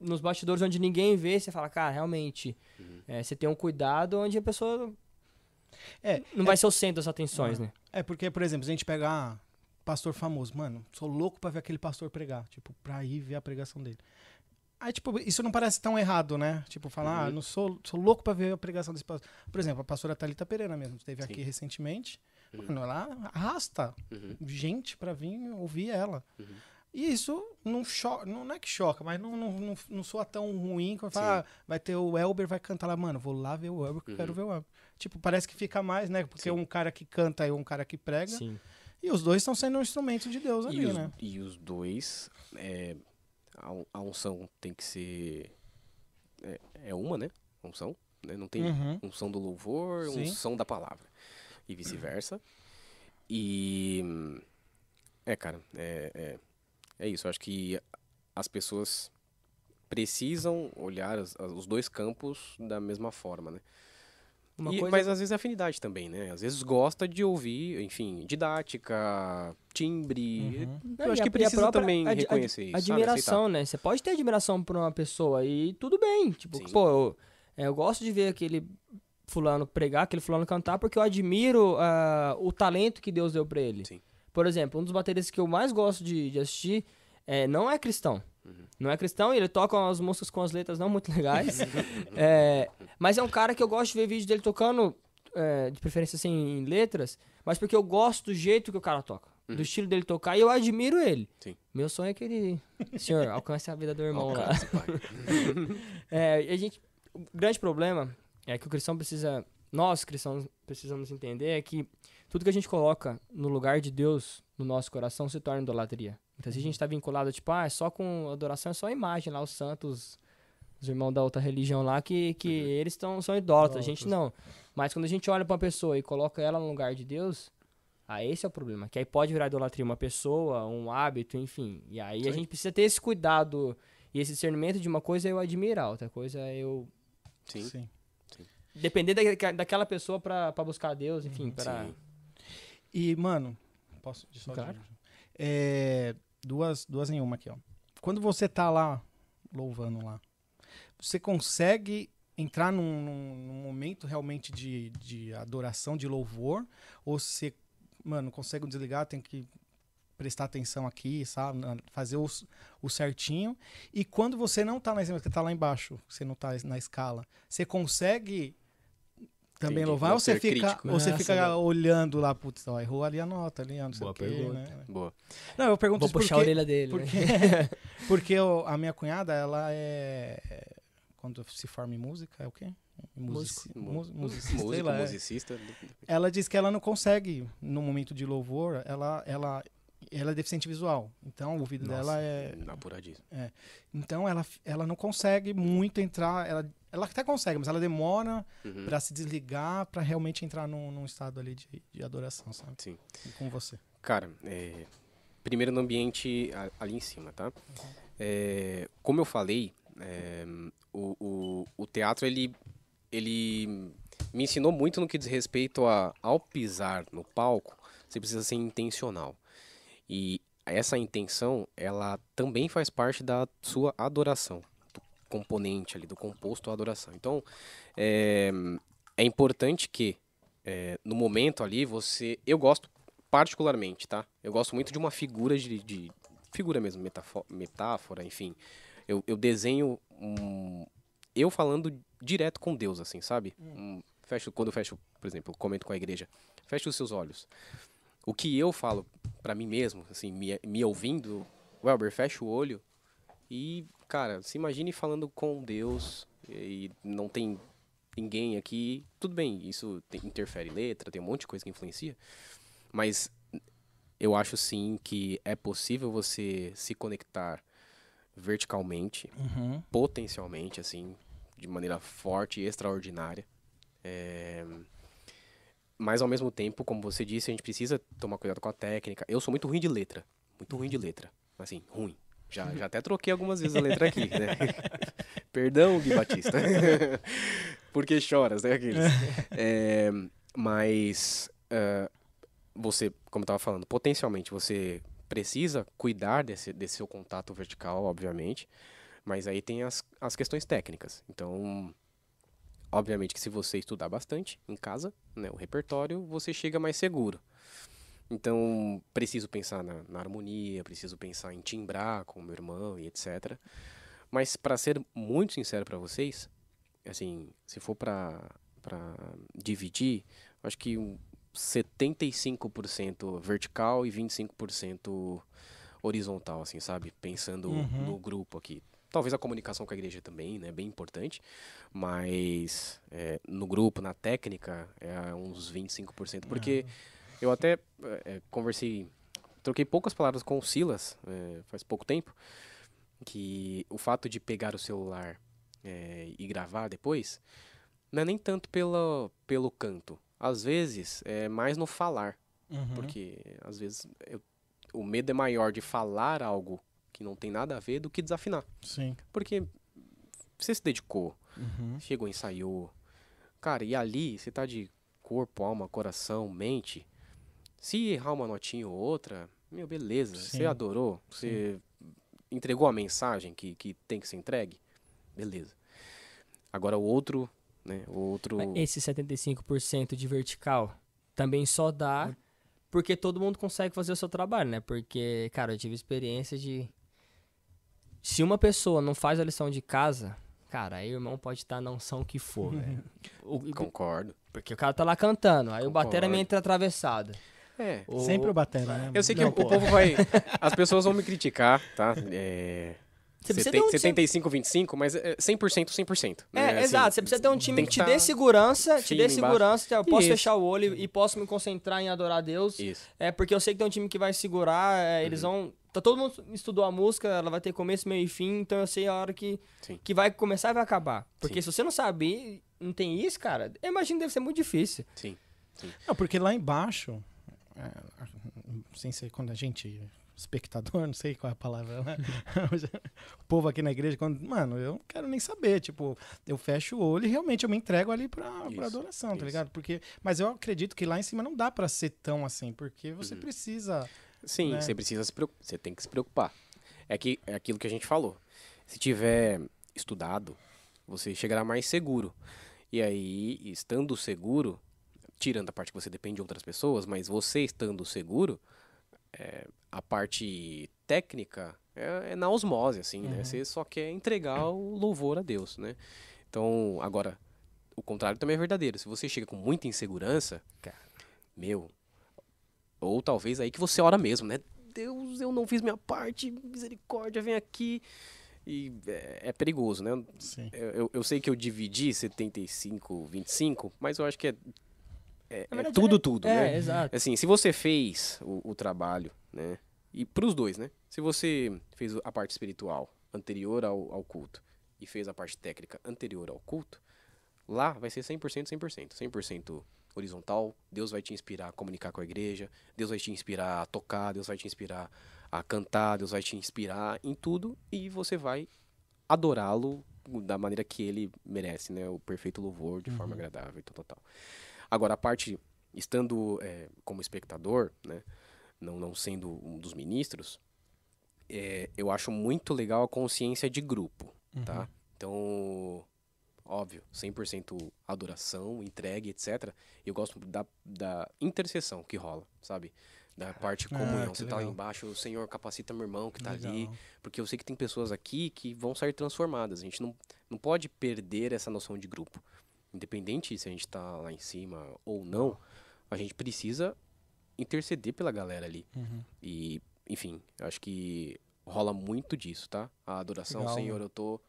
nos bastidores onde ninguém vê, você fala, cara, realmente, Uhum. é, você tem um cuidado onde a pessoa É, não vai ser o centro das atenções, né? É porque, por exemplo, se a gente pegar pastor famoso, mano, sou louco pra ver aquele pastor pregar, tipo, pra ir ver a pregação dele. Aí, tipo, isso não parece tão errado, né? Tipo, falar, ah, Uhum. não sou, sou louco pra ver a pregação desse pastor. Por exemplo, a pastora Thalita Pereira mesmo, esteve Sim. aqui recentemente. Uhum. Mano, ela arrasta Uhum. gente pra vir ouvir ela. Uhum. E isso não choca, não, não é que choca, mas não, não, não, não soa tão ruim quando fala, ah, vai ter o Elber, vai cantar lá, mano, vou lá ver o Elber, que eu quero Uhum. ver o Elber. Tipo, parece que fica mais, né? Porque Sim. um cara que canta e um cara que prega. Sim. E os dois estão sendo um instrumento de Deus E ali, os, né? e os dois, é, a, un- a unção tem que ser. É, é uma, né? Unção. Né? Não tem Uhum. unção do louvor, Sim. unção da palavra. E vice-versa. E. É, cara, é, é, é isso. Acho que as pessoas precisam olhar as- as- os dois campos da mesma forma, né? E- coisa Mas às vezes é afinidade também, né? Às vezes gosta de ouvir, enfim, didática, timbre. Uhum. Eu e acho a- que precisa própria também ad- ad- reconhecer isso. sabe? Admiração, né? Você pode ter admiração por uma pessoa e tudo bem. Tipo, Sim. pô, eu, é, eu gosto de ver aquele fulano pregar, aquele fulano cantar, porque eu admiro ah, o talento que Deus deu pra ele. Sim. Por exemplo, um dos bateristas que eu mais gosto de, de assistir é, não é cristão. Uhum. Não é cristão e ele toca umas músicas com as letras não muito legais. É, mas é um cara que eu gosto de ver vídeo dele tocando, é, de preferência assim, em letras, mas porque eu gosto do jeito que o cara toca. Do estilo dele tocar e eu admiro ele. Sim. Meu sonho é que ele, senhor, alcance a vida do irmão lá. Alcance, pai. É, a gente, o grande problema é que o cristão precisa, nós cristãos precisamos entender é que tudo que a gente coloca no lugar de Deus no nosso coração se torna idolatria. Então, se a gente está vinculado, tipo, ah, é só com adoração, é só imagem lá, os santos, os irmãos da outra religião lá, que, que eles tão, são idólatras, a gente não. Mas quando a gente olha para uma pessoa e coloca ela no lugar de Deus, aí esse é o problema. Que aí pode virar idolatria uma pessoa, um hábito, enfim. E aí a Sim. gente precisa ter esse cuidado e esse discernimento de uma coisa é eu admirar, outra coisa é eu Sim. depender da, daquela pessoa pra pra buscar Deus, enfim, pra... E, mano, posso só Claro. É, duas, duas em uma aqui, ó. Quando você tá lá, louvando lá, você consegue entrar num, num- num momento realmente de, de adoração, de louvor? Ou você, mano, consegue desligar, tem que prestar atenção aqui, sabe? Fazer os- o certinho. E quando você não tá cima, você tá lá embaixo, você não tá na escala, você consegue também Entendi. louvar Não ou você ser fica, crítico. ou você fica olhando lá, putz, ó, errou ali a nota, ali, não sei Boa o quê, pergunta. né? Boa. Não, eu pergunto Vou isso puxar a porque, orelha dele, porque, né? porque eu- a minha cunhada, ela é, é- Quando se forma em música, é o quê? Musici, Mu- mu- musicista, lá, é. musicista. Ela diz que ela não consegue, no momento de louvor, ela, ela, ela é deficiente visual. Então, o ouvido Nossa, dela é... Apuradíssimo. Então, ela, ela não consegue muito entrar... Ela, ela até consegue, mas ela demora Uhum. pra se desligar pra realmente entrar num, num estado ali de, de adoração, sabe? Sim. Com você. Cara, é, primeiro no ambiente ali em cima, tá? É, como eu falei, é, o, o, o teatro ele, ele me ensinou muito no que diz respeito a, ao pisar no palco, você precisa ser intencional. E essa intenção, ela também faz parte da sua adoração, do componente ali, do composto adoração. Então, é, é importante que é, no momento ali você, eu gosto particularmente, tá? Eu gosto muito de uma figura de, de figura mesmo, metáfora, enfim. Eu, eu desenho um, eu falando direto com Deus, assim, sabe? Um, fecho, quando eu fecho, por exemplo, eu comento com a igreja, feche os seus olhos. O que eu falo para mim mesmo, assim, me, me ouvindo, Welber, fecha o olho e, cara, se imagine falando com Deus e não tem ninguém aqui. Tudo bem, isso tem, interfere letra, tem um monte de coisa que influencia, mas eu acho sim que é possível você se conectar verticalmente, Uhum. potencialmente, assim, de maneira forte e extraordinária. É, Mas ao mesmo tempo, como você disse, a gente precisa tomar cuidado com a técnica. Eu sou muito ruim de letra. Muito ruim de letra. Assim, ruim. Já, já até troquei algumas vezes a letra aqui, né? Perdão, Gui Batista. Porque choras, né? Aqueles. É, mas ah, você, como eu tava falando, potencialmente você precisa cuidar desse, desse seu contato vertical, obviamente. Mas aí tem as, as questões técnicas. Então, obviamente que se você estudar bastante em casa, né, o repertório, você chega mais seguro. Então, preciso pensar na, na harmonia, preciso pensar em timbrar com o meu irmão e etc. Mas, para ser muito sincero para vocês, assim, se for para dividir, acho que um 75% vertical e 25% horizontal, assim, sabe? Pensando Uhum. no grupo aqui. Talvez a comunicação com a igreja também, né? Bem importante. Mas é, no grupo, na técnica, é uns 25%. Porque eu até é, conversei, troquei poucas palavras com o Silas é, faz pouco tempo. Que o fato de pegar o celular é, e gravar depois não é nem tanto pelo, pelo canto. Às vezes é mais no falar. Uhum. Porque às vezes eu- o medo é maior de falar algo que não tem nada a ver do que desafinar. Sim. Porque você se dedicou, Uhum. chegou, ensaiou. Cara, e ali você tá de corpo, alma, coração, mente. Se errar uma notinha ou outra, meu, beleza. Sim. Você adorou, você entregou a mensagem que, que tem que ser entregue, beleza. Agora o outro, né? O outro. Mas Esse 75% de vertical também só dá porque todo mundo consegue fazer o seu trabalho, né? Porque, cara, eu tive experiência de. Se uma pessoa não faz a lição de casa, cara, aí o irmão pode estar na unção que for, velho. Concordo. Porque o cara tá lá cantando, aí o batera Concordo. meio entra atravessado. É. O- Sempre o batera, né? Eu sei que Não, o, o povo vai. As pessoas vão me criticar, tá? É. Você precisa ter um time- 75, 25, mas é 100%, 100%. É, né? Assim, exato. Você precisa ter um time que que te tá dê segurança, te dê embaixo. segurança. Eu posso Isso. fechar o olho e posso me concentrar em adorar a Deus. Isso. É porque eu sei que tem um time que vai segurar, é, eles Uhum. vão. Tá, todo mundo estudou a música, ela vai ter começo, meio e fim, então eu sei a hora que, Sim. que vai começar e vai acabar. Porque Sim. se você não sabe, não tem isso, cara, eu imagino que deve ser muito difícil. Sim. Não, porque lá embaixo, sem ser quando a gente, espectador, não sei qual é a palavra, né? o povo aqui na igreja, quando, mano, eu não quero nem saber, tipo, eu fecho o olho e realmente eu me entrego ali pra, pra Isso, adoração, tá isso. ligado? Porque, mas eu acredito que lá em cima não dá pra ser tão assim, porque você Uhum. precisa... Sim, né? você precisa se preocupar. Você tem que se preocupar. É, que, é aquilo que a gente falou. Se tiver estudado, você chegará mais seguro. E aí, estando seguro, tirando a parte que você depende de outras pessoas, mas você estando seguro, é, a parte técnica é, é na osmose, assim, né? Você só quer entregar o louvor a Deus, né? Então, agora, o contrário também é verdadeiro. Se você chega com muita insegurança, cara, meu, ou talvez aí que você ora mesmo, né? Deus, eu não fiz minha parte, misericórdia, vem aqui. E é, é perigoso, né? Eu, eu- eu sei que eu dividi 75, 25, mas eu acho que é, é, é verdade, tudo, é- tudo, É, né? exato. Assim, se você fez o, o trabalho, né? E pros dois, né? Se você fez a parte espiritual anterior ao, ao culto e fez a parte técnica anterior ao culto, lá vai ser 100%, 100%. 100% horizontal, Deus vai te inspirar a comunicar com a igreja, Deus vai te inspirar a tocar, Deus vai te inspirar a cantar, Deus vai te inspirar em tudo e você vai adorá-lo da maneira que ele merece, né? O perfeito louvor de forma agradável e tal, tal, tal. Agora, a parte, estando é, como espectador, né? Não, não sendo um dos ministros, é, eu acho muito legal a consciência de grupo, tá? Então, óbvio, 100% adoração, entregue, etc. Eu gosto da, da intercessão que rola, sabe? Da parte Ah, comunhão. que Você tá lá embaixo, o Senhor capacita meu irmão que tá ali. Legal. Porque eu sei que tem pessoas aqui que vão sair transformadas. A gente não, não pode perder essa noção de grupo. Independente se a gente tá lá em cima ou não, a gente precisa interceder pela galera ali. Uhum. E, enfim, acho que rola muito disso, tá? A adoração, Legal, Senhor, mano. eu tô,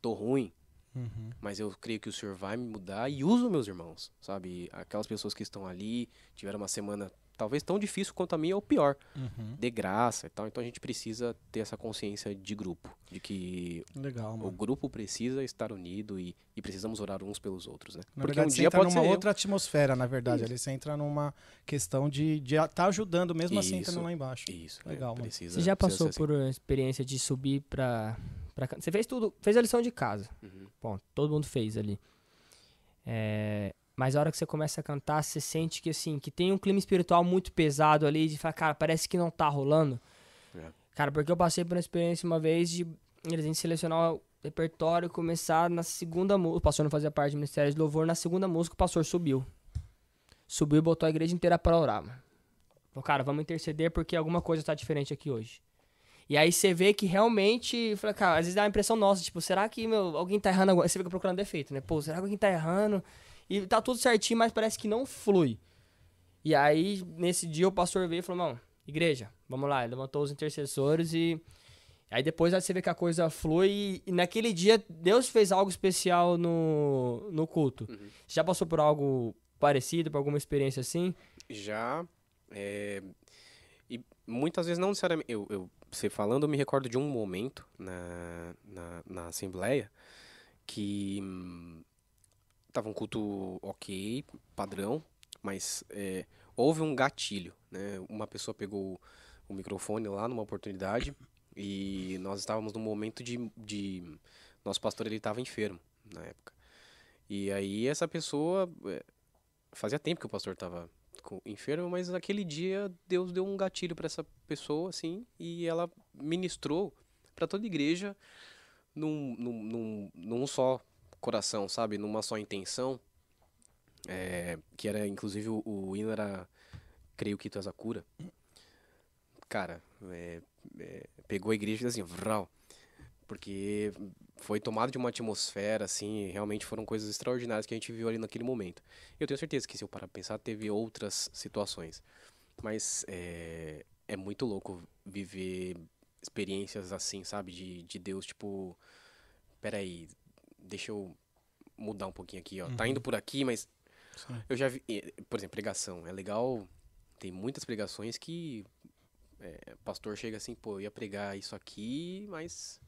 tô ruim, Uhum. mas eu creio que o Senhor vai me mudar e uso meus irmãos, sabe? Aquelas pessoas que estão ali, tiveram uma semana talvez tão difícil quanto a minha ou pior, Uhum. de graça e tal. Então a gente precisa ter essa consciência de grupo, de que Legal, o grupo precisa estar unido e, e precisamos orar uns pelos outros, né? Na Porque verdade, um você dia entra pode ser numa eu. outra atmosfera, na verdade. Ali você entra numa questão de estar tá ajudando, mesmo assim, Isso. estando lá embaixo. Isso, Legal, é, mano. precisa. Você já passou assim. por uma experiência de subir pra, pra. can- Você fez tudo, fez a lição de casa. Uhum. Bom, todo mundo fez ali. É, mas a hora que você começa a cantar, você sente que assim, que tem um clima espiritual muito pesado ali, de falar, cara, parece que não tá rolando. É. Cara, porque eu passei por uma experiência uma vez de a gente selecionar o repertório e começar na segunda música. O pastor não fazia parte do Ministério de Louvor, na segunda música o pastor subiu. Subiu e botou a igreja inteira pra orar, mano. Falou, cara, vamos interceder porque alguma coisa tá diferente aqui hoje. E aí você vê que realmente, fala, cara, às vezes dá uma impressão nossa, tipo, será que meu, alguém tá errando agora? Você fica procurando defeito, né? Pô, será que alguém tá errando? E tá tudo certinho, mas parece que não flui. E aí, nesse dia, o pastor veio e falou, não, igreja, vamos lá. Ele levantou os intercessores e... Aí depois você vê que a coisa flui e, naquele dia Deus fez algo especial no, no culto. Uhum. Já passou por algo parecido, por alguma experiência assim? Já. é, e muitas vezes não necessariamente. Eu, eu, você falando, eu me recordo de um momento na, na, na Assembleia que hum, tava um culto ok, padrão, mas é, houve um gatilho, né? Uma pessoa pegou o microfone lá numa oportunidade e nós estávamos num momento de. de nosso pastor ele estava enfermo na época. E aí essa pessoa. é, fazia tempo que o pastor estava enfermo, mas naquele dia Deus deu um gatilho para essa pessoa, assim, e ela ministrou para toda a igreja num, num, num, num só coração, sabe? Numa só intenção. É, que era, inclusive, o, o hino era Creio que tu és a cura. Cara, é, é, pegou a igreja e assim, vral. Porque foi tomado de uma atmosfera, assim, realmente foram coisas extraordinárias que a gente viu ali naquele momento. Eu tenho certeza que, se eu parar pra pensar, teve outras situações. Mas é, é muito louco viver experiências assim, sabe? De, de Deus, tipo, peraí, deixa eu mudar um pouquinho aqui, ó. Tá indo por aqui, mas Sim. eu já vi, por exemplo, pregação. É legal, tem muitas pregações que é, pastor chega assim, pô, eu ia pregar isso aqui, mas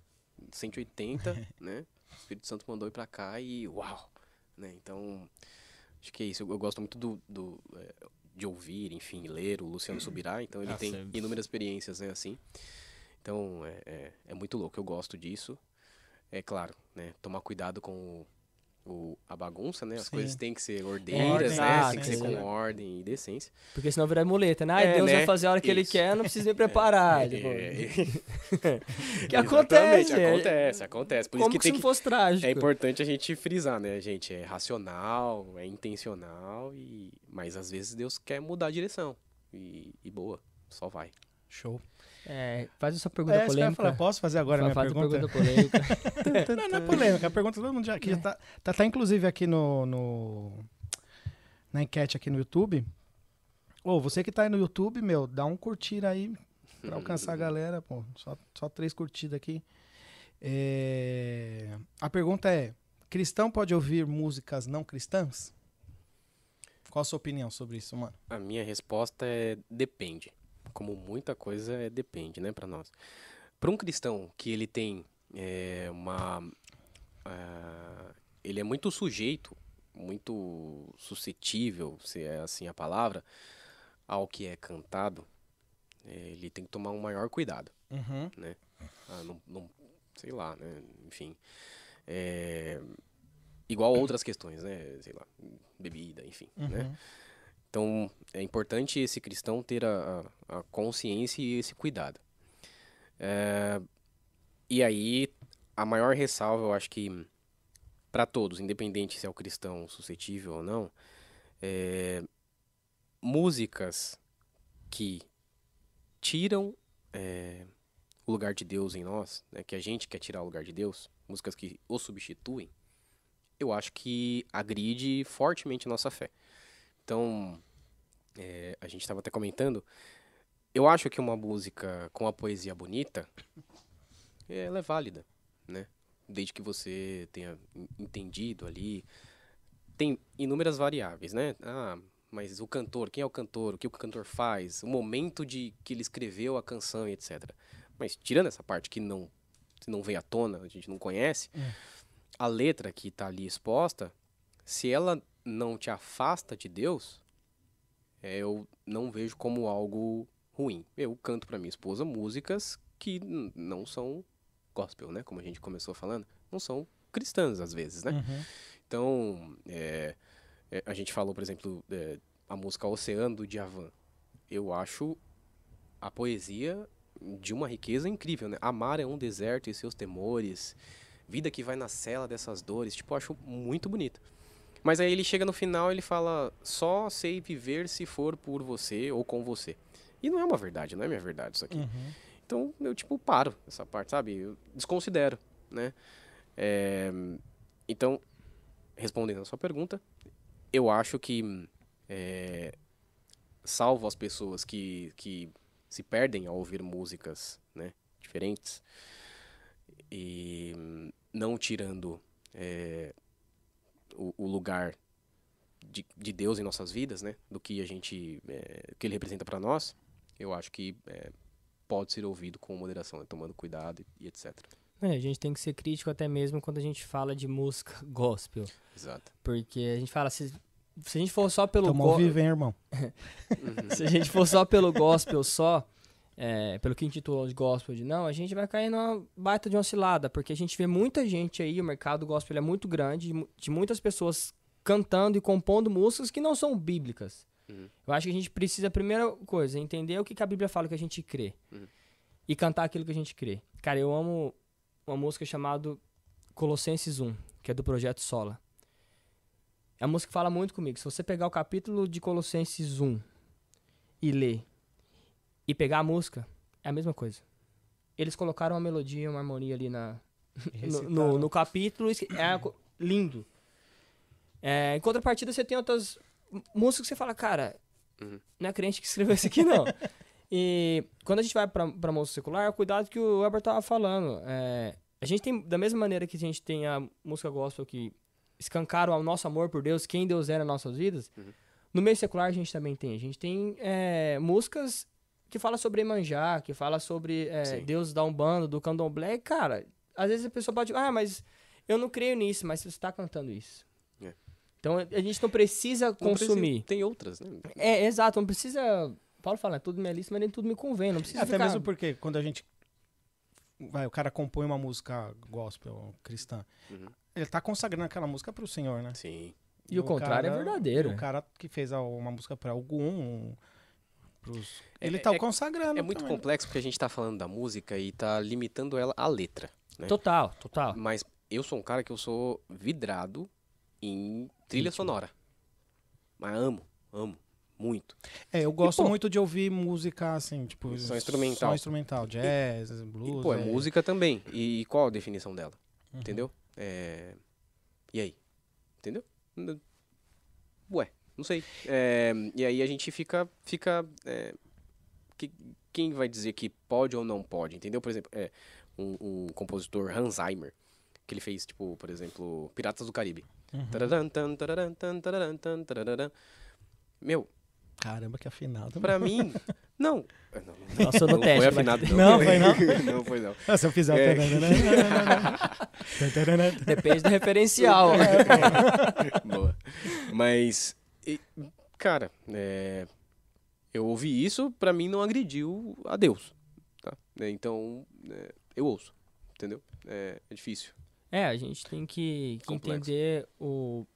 180, né? O Espírito Santo mandou ir pra cá e uau, né? Então, acho que é isso. Eu, eu gosto muito do, do, eh, de ouvir, enfim, ler o Luciano Subirá, então ele Ah, tem sempre. inúmeras experiências, né, assim. Então, é, é, é muito louco, eu gosto disso. É claro, né, tomar cuidado com o, o- a bagunça, né? As Sim. coisas têm que ser ordeiras, Ordem, né? Tem que ser com ordem e decência. Porque senão vira muleta, né? Ai, É, Deus né? vai fazer a hora que ele Isso. quer, eu não preciso me preparar. tipo, É, que acontece. é- acontece, acontece. Por Como isso que que se que fosse trágico? É importante a gente frisar, né, gente? É racional, é intencional, e... mas às vezes Deus quer mudar a direção. E, e boa, só vai. Show. É, faz a sua pergunta É, polêmica. falar. Posso fazer agora a minha pergunta? pergunta polêmica. não, não é polêmica. A pergunta todo mundo já, que já tá, tá, tá inclusive aqui no, no- na enquete aqui no YouTube. Ô, você que tá aí no YouTube, meu, dá um curtir aí pra alcançar a galera, pô. Só, só três curtidas aqui. É, A pergunta é: cristão pode ouvir músicas não cristãs? Qual a sua opinião sobre isso, mano? A minha resposta é depende. Como muita coisa é depende, né, pra nós. Para um cristão que ele tem é, uma. ah, ele é muito sujeito, muito suscetível, se é assim a palavra, ao que é cantado, é, ele tem que tomar um maior cuidado. Uhum. Ah, não, não- sei lá, né? Enfim. É, igual outras questões, né? Sei lá, bebida, enfim, né? Então, é importante esse cristão ter a, a- a consciência e esse cuidado. É, e aí, a maior ressalva, eu acho que para todos, independente se é o cristão suscetível ou não, é, músicas que tiram é, o lugar de Deus em nós, né, que a gente quer tirar o lugar de Deus, músicas que o substituem, eu acho que agride fortemente a nossa fé. Então, é, a gente estava até comentando, eu acho que uma música com a poesia bonita, ela é válida, né? Desde que você tenha en- entendido ali. Tem inúmeras variáveis, né? Ah, mas o cantor, quem é o cantor, o que o cantor faz, o momento de que ele escreveu a canção e etc. Mas tirando essa parte que não, que não veio à tona, a gente não conhece, a letra que está ali exposta, se ela não te afasta de Deus, é, eu não vejo como algo ruim. Eu canto para minha esposa músicas que não são gospel, né? Como a gente começou falando, não são cristãs às vezes, né? Uhum. Então, é, é, a gente falou, por exemplo, é, a música Oceano do Djavan. Eu acho a poesia de uma riqueza incrível, né? Amar é um deserto e seus temores, vida que vai na cela dessas dores. Tipo, eu acho muito bonito. Mas aí ele chega no final e ele fala: só sei viver se for por você ou com você. E não é uma verdade, não é minha verdade isso aqui. Uhum. Então eu, tipo, paro essa parte, sabe? Eu desconsidero, né? É, então, respondendo a sua pergunta, eu acho que, é, salvo as pessoas que, que se perdem ao ouvir músicas né, diferentes, e não tirando é, o, o lugar de, de Deus em nossas vidas, né? Do que a gente, é, que ele representa para nós, eu acho que é, pode ser ouvido com moderação, né, tomando cuidado e, e etc. É, a gente tem que ser crítico até mesmo quando a gente fala de música gospel. Exato. Porque a gente fala, se, se a gente for só pelo Tamo go- ao vivo, hein, irmão? se a gente for só pelo gospel só, é, pelo que intitulou de gospel de não, a gente vai cair numa baita de uma cilada, porque a gente vê muita gente aí, o mercado gospel é muito grande, de mu- de muitas pessoas cantando e compondo músicas que não são bíblicas. Uhum. Eu acho que a gente precisa, primeira coisa, entender o que, que a Bíblia fala que a gente crê. Uhum. E cantar aquilo que a gente crê. Cara, eu amo uma música chamada Colossenses 1, que é do Projeto Sola. É uma música que fala muito comigo. Se você pegar o capítulo de Colossenses 1 e ler, e pegar a música, é a mesma coisa. Eles colocaram uma melodia, uma harmonia ali na, no, no, no capítulo, isso é lindo. É, em contrapartida, você tem outras músicas que você fala, cara, Uhum. não é crente que escreveu isso aqui, não. e quando a gente vai pra, pra música secular, cuidado que o Weber tava falando. É, a gente tem, da mesma maneira que a gente tem a música gospel que escancaram o nosso amor por Deus, quem Deus é nas nossas vidas, no meio secular a gente também tem. A gente tem é, músicas que fala sobre Emanjá, que fala sobre é. Deus da Umbanda, do Candomblé. E, cara, às vezes a pessoa pode... Ah, mas eu não creio nisso, mas você está cantando isso. É. Então a gente não precisa Não precisa- consumir. tem outras, né? É, exato, não precisa. Paulo fala, é tudo minha lista, mas nem tudo me convém. Não precisa Até ficar... mesmo porque quando a gente. Vai, o cara compõe uma música gospel cristã. Uhum. Ele tá consagrando aquela música pro Senhor, né? Sim. E o contrário é cara- verdadeiro. e O cara que fez uma música pra algum. Pros... É- Ele tá é- consagrando. É muito também. complexo porque a gente tá falando da música e tá limitando ela à letra. né? Total, total. Mas eu sou um cara que eu sou vidrado em trilha sonora. Mas amo, amo. Muito. É, eu gosto pô, muito de ouvir música assim, tipo. Só instrumental. Só instrumental, jazz, blues. E, pô, é é- música também. E, e qual a definição dela? Uhum. Entendeu? É... E aí? Entendeu? Ué, não sei. É, E aí a gente fica. fica é, que- Quem vai dizer que pode ou não pode? Entendeu? Por exemplo, é, um, um compositor Hans Zimmer, que ele fez, tipo, por exemplo, Piratas do Caribe. Uhum. Tan, tan. Meu, Caramba, que afinado. pra mim. Não. Não, no não teste, foi né, afinado, não. Não, foi não? não foi não. Ah, se eu fizer. É. o Depende do referencial. Boa. Mas, e, cara, é, eu ouvi isso, pra mim não agrediu a Deus. Tá? É, Então, é, eu ouço. Entendeu? É, é difícil. É, a gente tem que, que entender o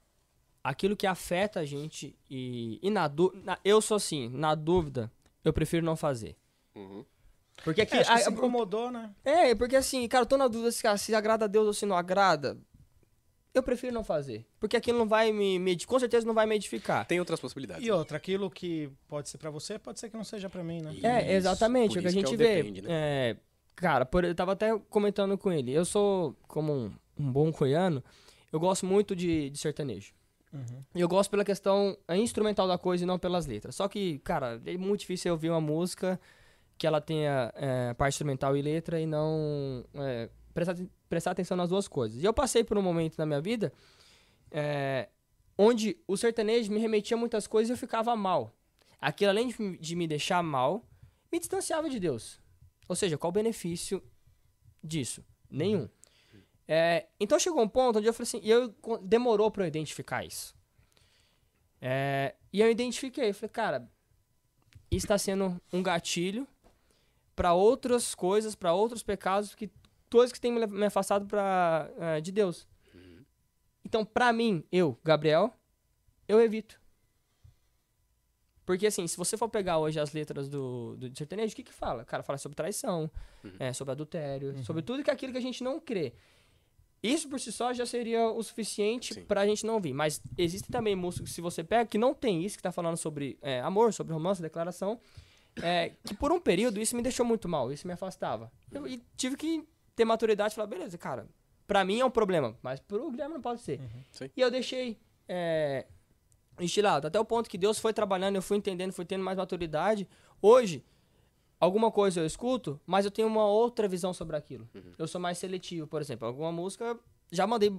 aquilo que afeta a gente e, e na dúvida. Eu sou assim, na dúvida, eu prefiro não fazer. Uhum. Porque aqui. É, acho que a- se incomodou, né? é, porque assim, cara, eu tô na dúvida se, cara, se agrada a Deus ou se não agrada. Eu prefiro não fazer. Porque aquilo não vai me, me com certeza não vai me edificar. Tem outras possibilidades. E outra, aquilo que pode ser pra você, pode ser que não seja pra mim, né? É, Isso, exatamente, por é o que a isso que é gente o vê. depende, né? É, cara, por, eu tava até comentando com ele. Eu sou, como um, um bom coiano, eu gosto muito de, de sertanejo. Uhum. E eu gosto pela questão é, instrumental da coisa e não pelas letras. Só que, cara, é muito difícil eu ouvir uma música que ela tenha é, parte instrumental e letra e não é, prestar, prestar atenção nas duas coisas. E eu passei por um momento na minha vida é, onde o sertanejo me remetia a muitas coisas e eu ficava mal. Aquilo, além de, me- de me deixar mal, me distanciava de Deus. Ou seja, qual o benefício disso? Nenhum. É, então chegou um ponto onde eu falei assim, e eu demorou para eu identificar isso. É, e eu identifiquei, falei, cara, isso está sendo um gatilho para outras coisas, para outros pecados, que coisas que têm me afastado pra, eh, de Deus. Então, pra mim, eu, Gabriel, eu evito. Porque assim, se você for pegar hoje as letras do, do sertanejo, o que que fala? Cara, fala sobre traição, é, sobre adultério, sobre tudo que é aquilo que a gente não crê. Isso por si só já seria o suficiente Sim. pra gente não ouvir. Mas existem também músicas, se você pega, que não tem isso, que tá falando sobre é, amor, sobre romance, declaração, é, que por um período isso me deixou muito mal, isso me afastava. Eu, e tive que ter maturidade e falar, beleza, cara, pra mim é um problema, mas pro Guilherme não pode ser. Sim. E eu deixei é, estilado, até o ponto que Deus foi trabalhando, eu fui entendendo, fui tendo mais maturidade. Hoje, alguma coisa eu escuto, mas eu tenho uma outra visão sobre aquilo. Eu sou mais seletivo, por exemplo. Alguma música, já mandei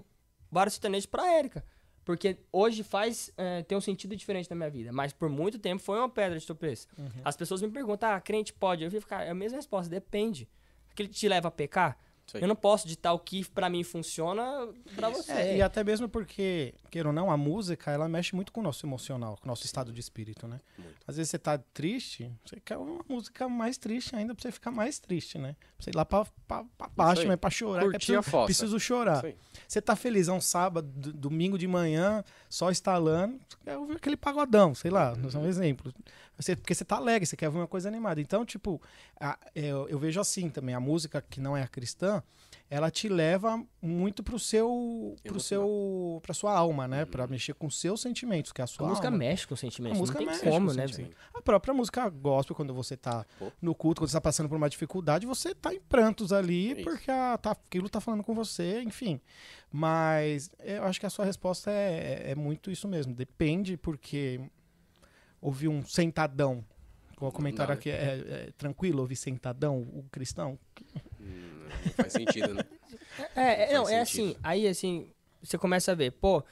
vários sertanejos pra Érica. Porque hoje faz é, tem um sentido diferente na minha vida. Mas por muito tempo foi uma pedra de tropeço. As pessoas me perguntam, ah, crente pode? Eu fico, cara, é a mesma resposta, depende. Aquele te leva a pecar? Aí. Eu não posso ditar o que pra mim funciona pra você. É, e até mesmo porque, queira ou não, a música, ela mexe muito com o nosso emocional, com o nosso estado de espírito, né? Muito. Às vezes você tá triste, você quer uma música mais triste ainda pra você ficar mais triste, né? Pra você ir lá pra, pra, pra baixo, né? Pra chorar. Curtir que é a fossa. preciso chorar. Você tá feliz, é um sábado, domingo de manhã, só instalando, você quer ouvir aquele pagodão, sei lá, Uhum. é um exemplo. Você, porque você tá alegre, você quer ouvir uma coisa animada. Então, tipo, a- eu, eu vejo assim também, a música que não é a cristã, ela te leva muito pro seu, pro seu, pra sua alma, né? Pra mexer com os seus sentimentos, que é a A sua música alma. mexe com sentimentos, A música não tem mexe como, com né? A própria música gospel, quando você tá Pô. no culto, quando você tá passando por uma dificuldade, você tá em prantos ali, É isso. porque a, tá, aquilo tá falando com você, enfim. Mas eu acho que a sua resposta é, é muito isso mesmo. Depende, porque ouvir um sentadão, como comentaram Não, aqui, é, é tranquilo ouvir sentadão, o cristão? Hum, não faz sentido, né? É, é, não, Faz é sentido. assim, aí assim, você começa a ver, pô,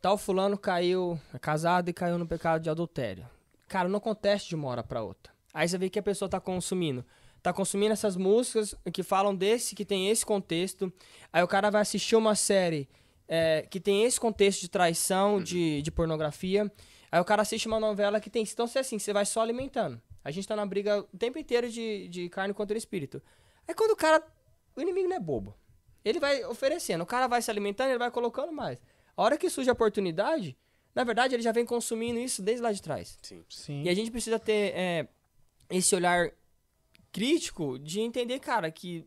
tal fulano caiu, é casado e caiu no pecado de adultério. Cara, não acontece de uma hora pra outra. Aí você vê que a pessoa tá consumindo. Tá consumindo essas músicas que falam desse, que tem esse contexto. Aí o cara vai assistir uma série é, que tem esse contexto de traição, de, de pornografia. Aí o cara assiste uma novela que tem. Então, você assim, você vai só alimentando. A gente tá na briga o tempo inteiro de, de carne contra o espírito. Aí quando o cara. O inimigo não é bobo. Ele vai oferecendo, o cara vai se alimentando, ele vai colocando mais. A hora que surge a oportunidade, na verdade, ele já vem consumindo isso desde lá de trás. Sim. Sim. E a gente precisa ter é, esse olhar crítico de entender, cara, que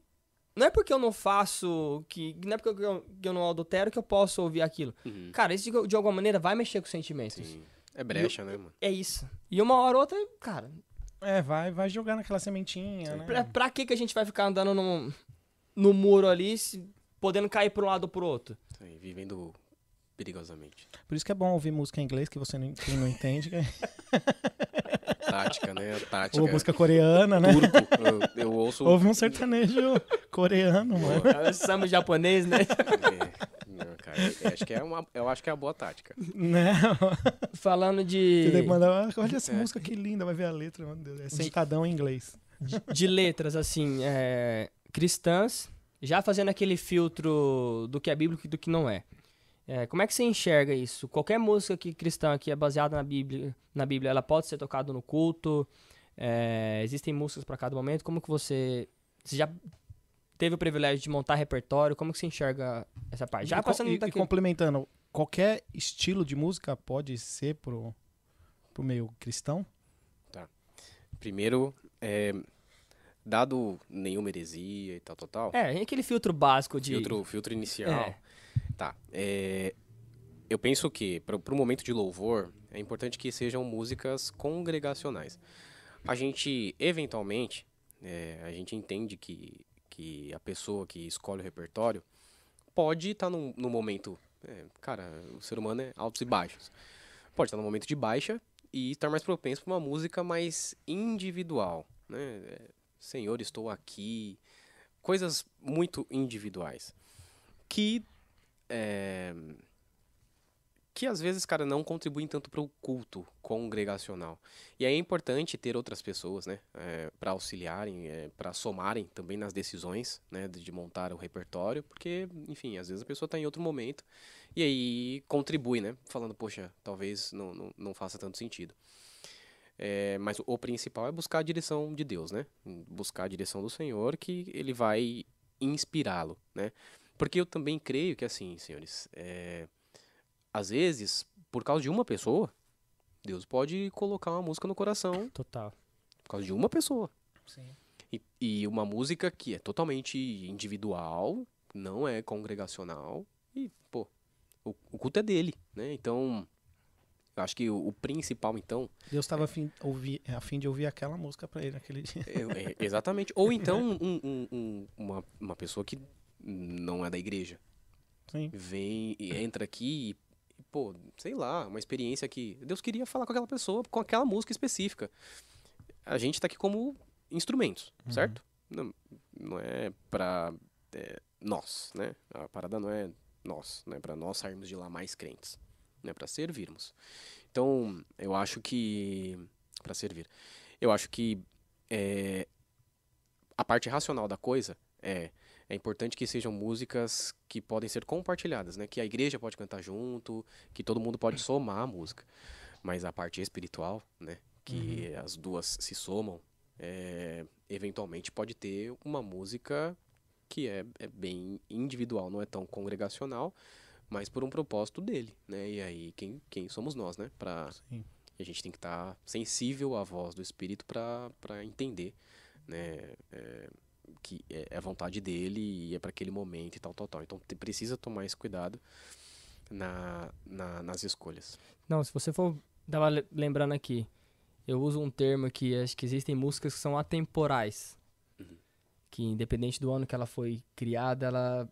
não é porque eu não faço, que não é porque eu, que eu não adultero que eu posso ouvir aquilo. Uhum. Cara, isso de, de alguma maneira vai mexer com os sentimentos. Sim. É brecha, né, mano? É isso. E uma hora ou outra, cara, É, vai, vai jogar naquela sementinha, né? pra, pra que, que a gente vai ficar andando no, no muro ali, se- podendo cair pra um lado ou pro outro? Aí, vivendo perigosamente. Por isso que é bom ouvir música em inglês, que você não, não entende. é- Tática, né? Tática. Ou música coreana, né? Turco. Eu, eu ouço. Ouve um sertanejo coreano, mano. É o samba japonês, né? É, não, cara, eu acho que é uma, eu acho que é uma boa tática. Né? Falando Você de, tem que mandar, olha essa É. música que linda, vai ver a letra, meu Deus. É sentadão em inglês. de letras, assim, é, cristãs, já fazendo aquele filtro do que é bíblico e do que não é. É, como é que você enxerga isso? Qualquer música que cristã que é baseada na Bíblia, na Bíblia, ela pode ser tocada no culto? É, existem músicas para cada momento? Como que você, você já teve o privilégio de montar repertório, como que você enxerga essa parte? Já e, passando e, e complementando, qualquer estilo de música pode ser pro, pro meio cristão? Primeiro, é, dado nenhuma heresia e tal, tal, tal. É, aquele filtro básico de... Filtro, filtro inicial. É. Tá. é, eu penso que, para o momento de louvor, é importante que sejam músicas congregacionais. A gente, eventualmente, é, a gente entende que, que a pessoa que escolhe o repertório pode estar num, num momento. é, cara, o ser humano é altos e baixos. Pode estar num momento de baixa e estar mais propenso para uma música mais individual. Né? É, Senhor, estou aqui. Coisas muito individuais. Que. É, que às vezes, cara, não contribuem tanto para o culto congregacional. E aí é importante ter outras pessoas, né, para auxiliarem, para somarem também nas decisões, né, de, de montar o repertório, porque, enfim, às vezes a pessoa está em outro momento e aí contribui, né, falando, poxa, talvez não, não, não faça tanto sentido. É, mas o principal é buscar a direção de Deus, né? Buscar a direção do Senhor que ele vai inspirá-lo, né? Porque eu também creio que assim, senhores, é, às vezes, por causa de uma pessoa, Deus pode colocar uma música no coração Total. por causa de uma pessoa. Sim. E, e uma música que é totalmente individual, não é congregacional. E, pô, o, o culto é dele, né? Então, eu acho que o, o principal, então, Deus estava a fim, ouvir, a fim de ouvir aquela música pra ele naquele dia. é- é- exatamente. Ou então, um- um- um- uma, uma pessoa que não é da igreja. Sim. vem e entra aqui e, pô, sei lá, uma experiência que Deus queria falar com aquela pessoa, com aquela música específica. A gente tá aqui como instrumentos, certo? Não, não é pra é, nós, né? A parada não é nós, não é pra nós sairmos de lá mais crentes, não é pra servirmos. Então, eu acho que Pra servir. Eu acho que é, a parte racional da coisa é é importante que sejam músicas que podem ser compartilhadas, né? Que a igreja pode cantar junto, que todo mundo pode somar a música. Mas a parte espiritual, né? Que as duas se somam, é, eventualmente pode ter uma música que é, é bem individual, não é tão congregacional, mas por um propósito dele, né? E aí quem, quem somos nós, né? E a gente tem que estar sensível à voz do Espírito para entender, né? É, que é é a vontade dele e é para aquele momento e tal, tal, tal. Então precisa tomar esse cuidado na, na- nas escolhas. Não, se você for. Tava le- lembrando aqui. Eu uso um termo que acho que existem músicas que são atemporais. Que independente do ano que ela foi criada, ela.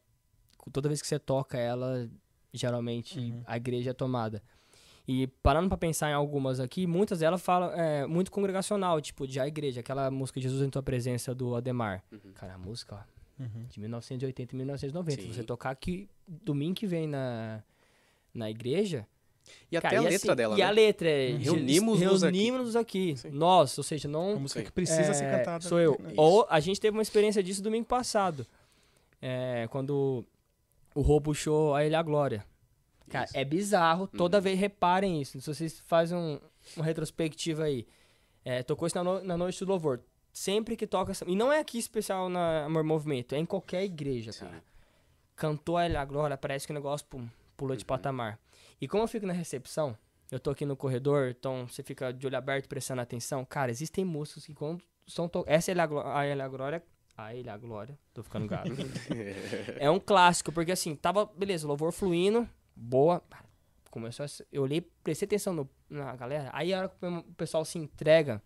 Toda vez que você toca ela, geralmente a igreja é tomada. E parando pra pensar em algumas aqui, muitas delas falam é, muito congregacional, tipo de a igreja, aquela música Jesus em tua presença do Ademar. Cara, a música, ó, Uhum. de 1980 e 1990. Sim. Você tocar aqui domingo que vem na, na igreja, E até Cara, a e letra assim- dela, E né? a letra é. Reunimos-nos aqui. Reunimos-nos aqui. Sim. Nós, ou seja, não. Uma música que precisa é, ser cantada. Sou eu. né? Ou a gente teve uma experiência disso domingo passado. É, quando o Rô puxou a Ele a Glória. Cara, Isso. é bizarro. Toda vez, reparem isso. Se vocês fazem um, uma retrospectiva aí. É, tocou isso na, no- na Noite do Louvor. Sempre que toca essa. E não é aqui especial na Amor Movimento, é em qualquer igreja, Sim. cara. Cantou a Glória, parece que o negócio pum, pulou de Uhum. patamar. E como eu fico na recepção, eu tô aqui no corredor, então você fica de olho aberto prestando atenção. Cara, existem músicas que quando são to... Essa é a Gló- a Ele a Glória. A Ele a Glória. Tô ficando gato. é um clássico, porque assim, tava, beleza, louvor fluindo, boa. Começou a, Eu olhei, prestei atenção no, na galera. Aí a hora que o pessoal se entrega,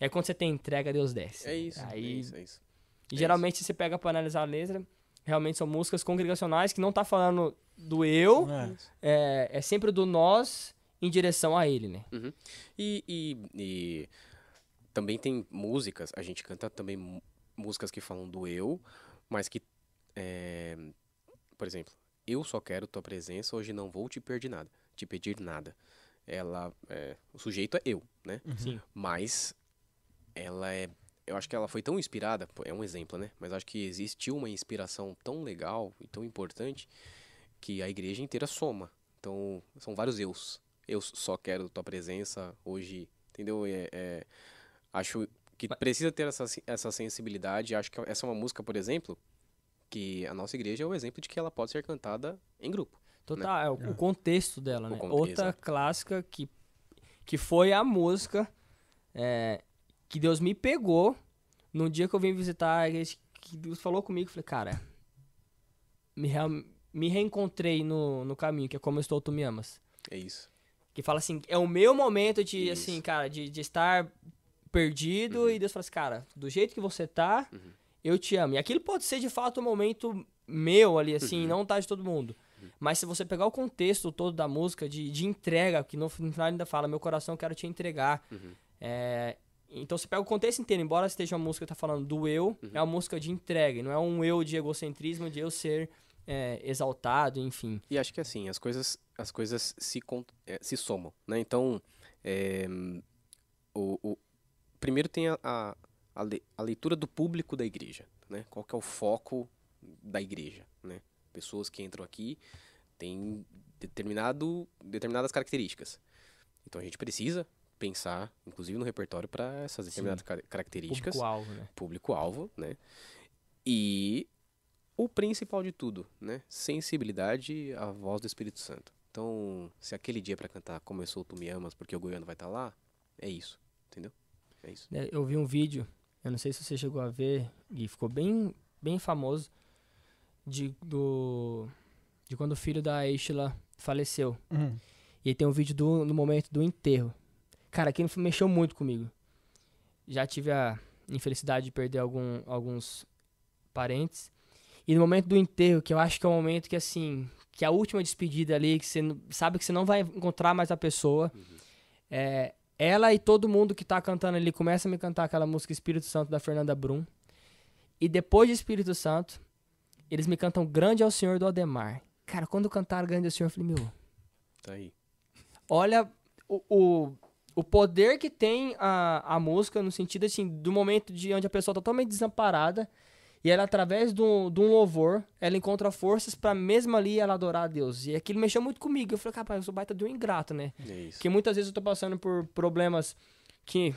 é quando você tem entrega, Deus desce. É isso, Aí, é isso, é isso. e é geralmente, se você pega pra analisar a letra, realmente são músicas congregacionais que não tá falando do eu, É. é, é sempre do nós em direção a ele, né? E, e- e também tem músicas, a gente canta também músicas que falam do eu, mas que, é, por exemplo, eu só quero tua presença, hoje não vou te pedir nada, te pedir nada. Ela, é, o sujeito é eu, né? Sim. Mas ela é, eu acho que ela foi tão inspirada, é um exemplo, né? Mas acho que existiu uma inspiração tão legal e tão importante que a igreja inteira soma. Então, são vários eus. Eu só quero tua presença hoje, entendeu? É, é, acho que precisa ter essa, essa sensibilidade. Acho que essa é uma música, por exemplo, que a nossa igreja é o exemplo de que ela pode ser cantada em grupo. Total, é o, o contexto dela, O né? con- Outra exato. clássica que, que foi a música é, que Deus me pegou no dia que eu vim visitar a igreja, que Deus falou comigo, falei, cara, me, me reencontrei no, no caminho, que é como eu estou, tu me amas. É isso. Que fala assim, é o meu momento de, Isso. assim, cara, de, de estar perdido Uhum. e Deus fala assim, cara, do jeito que você tá, eu te amo. E aquilo pode ser de fato um momento meu ali, assim, Uhum. não tá de todo mundo. Mas se você pegar o contexto todo da música, de, de entrega, que no final ainda fala, meu coração quero te entregar. Uhum. É, então você pega o contexto inteiro, embora esteja uma música que tá falando do eu, Uhum. é uma música de entrega, não é um eu de egocentrismo, de eu ser é, exaltado, enfim. E acho que assim, as coisas, as coisas se, eh, se somam, né? Então, eh, o, o- primeiro tem a, a, a le- a leitura do público da igreja, né? Qual que é o foco da igreja, né? Pessoas que entram aqui têm determinado, determinadas características. Então a gente precisa pensar, inclusive no repertório, para essas determinadas ca- características Público-alvo, né? público-alvo, né? E o principal de tudo, né? Sensibilidade à voz do Espírito Santo. Então, se aquele dia para cantar Começou Tu Me Amas porque o Goiano vai estar lá, é isso, entendeu? É isso. É, Eu vi um vídeo, eu não sei se você chegou a ver, e ficou bem, bem famoso, de, do, de quando o filho da Estela faleceu. Uhum. E tem um vídeo do, no momento do enterro. Cara, aquilo mexeu muito comigo. Já tive a infelicidade de perder algum, alguns parentes. E no momento do enterro, que eu acho que é o momento que, assim, que a última despedida ali, que você sabe que você não vai encontrar mais a pessoa. É, ela e todo mundo que tá cantando ali começa a me cantar aquela música Espírito Santo da Fernanda Brum. E depois de Espírito Santo, eles me cantam Grande ao Senhor do Ademar. Cara, quando cantaram Grande ao Senhor, eu falei, meu, Tá aí. olha o, o, o poder que tem a, a música no sentido assim, do momento de onde a pessoa tá totalmente desamparada e ela através de um, de um louvor, ela encontra forças pra mesmo ali ela adorar a Deus. E aquilo mexeu muito comigo. Eu falei, rapaz, eu sou baita de um ingrato, né? É isso. Porque muitas vezes eu tô passando por problemas que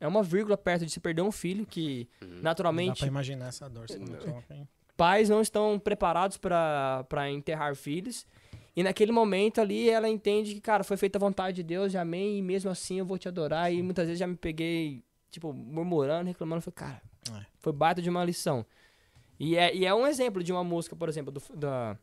é uma vírgula perto de se perder um filho que Uhum. Dá naturalmente pra imaginar essa dor. Você não toca, hein? pais não estão preparados pra pra enterrar filhos. E naquele momento ali ela entende que, cara, foi feita a vontade de Deus, já amei, e mesmo assim eu vou te adorar. E muitas vezes já me peguei, tipo, murmurando, reclamando. Falei, cara, É. foi baita de uma lição. E é, e é um exemplo de uma música, por exemplo, do, da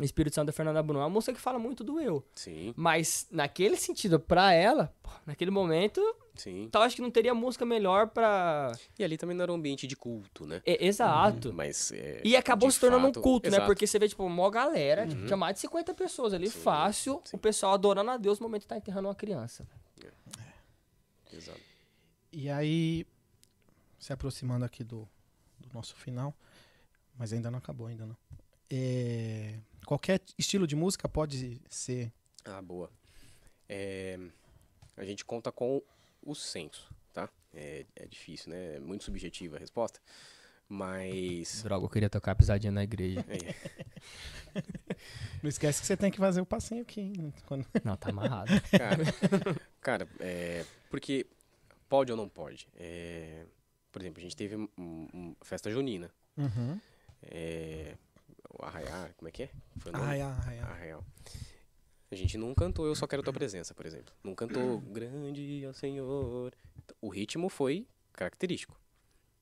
Espírito Santo da Fernanda Bruno. É uma música que fala muito do eu. Sim, Mas naquele sentido, pra ela, pô, naquele momento, sim. então acho que não teria música melhor pra. E ali também não era um ambiente de culto, né? E- exato. Mas é, E acabou se tornando fato- um culto, né? Exato. Porque você vê, tipo, uma galera, tipo, tinha mais de 50 pessoas ali, Sim, fácil, sim. o pessoal adorando a Deus no momento que tá enterrando uma criança. Exato. E aí, se aproximando aqui do, do nosso final, mas ainda não acabou, ainda não. É, qualquer estilo de música pode ser. Ah, boa. É, a gente conta com o senso, tá? É, é difícil, né? É muito subjetiva a resposta. Mas. Droga, eu queria tocar pisadinha na igreja. é, Não esquece que você tem que fazer o passinho aqui. hein? Quando- não, tá amarrado. cara, cara é, porque pode ou não pode? É, por exemplo, a gente teve um, um- festa junina. Uhum. É, o Arraiar, como é que é? Foi ai. Arraial. A gente não cantou Eu Só Quero Tua Presença, por exemplo. Não cantou Grande é o Senhor. O ritmo foi característico.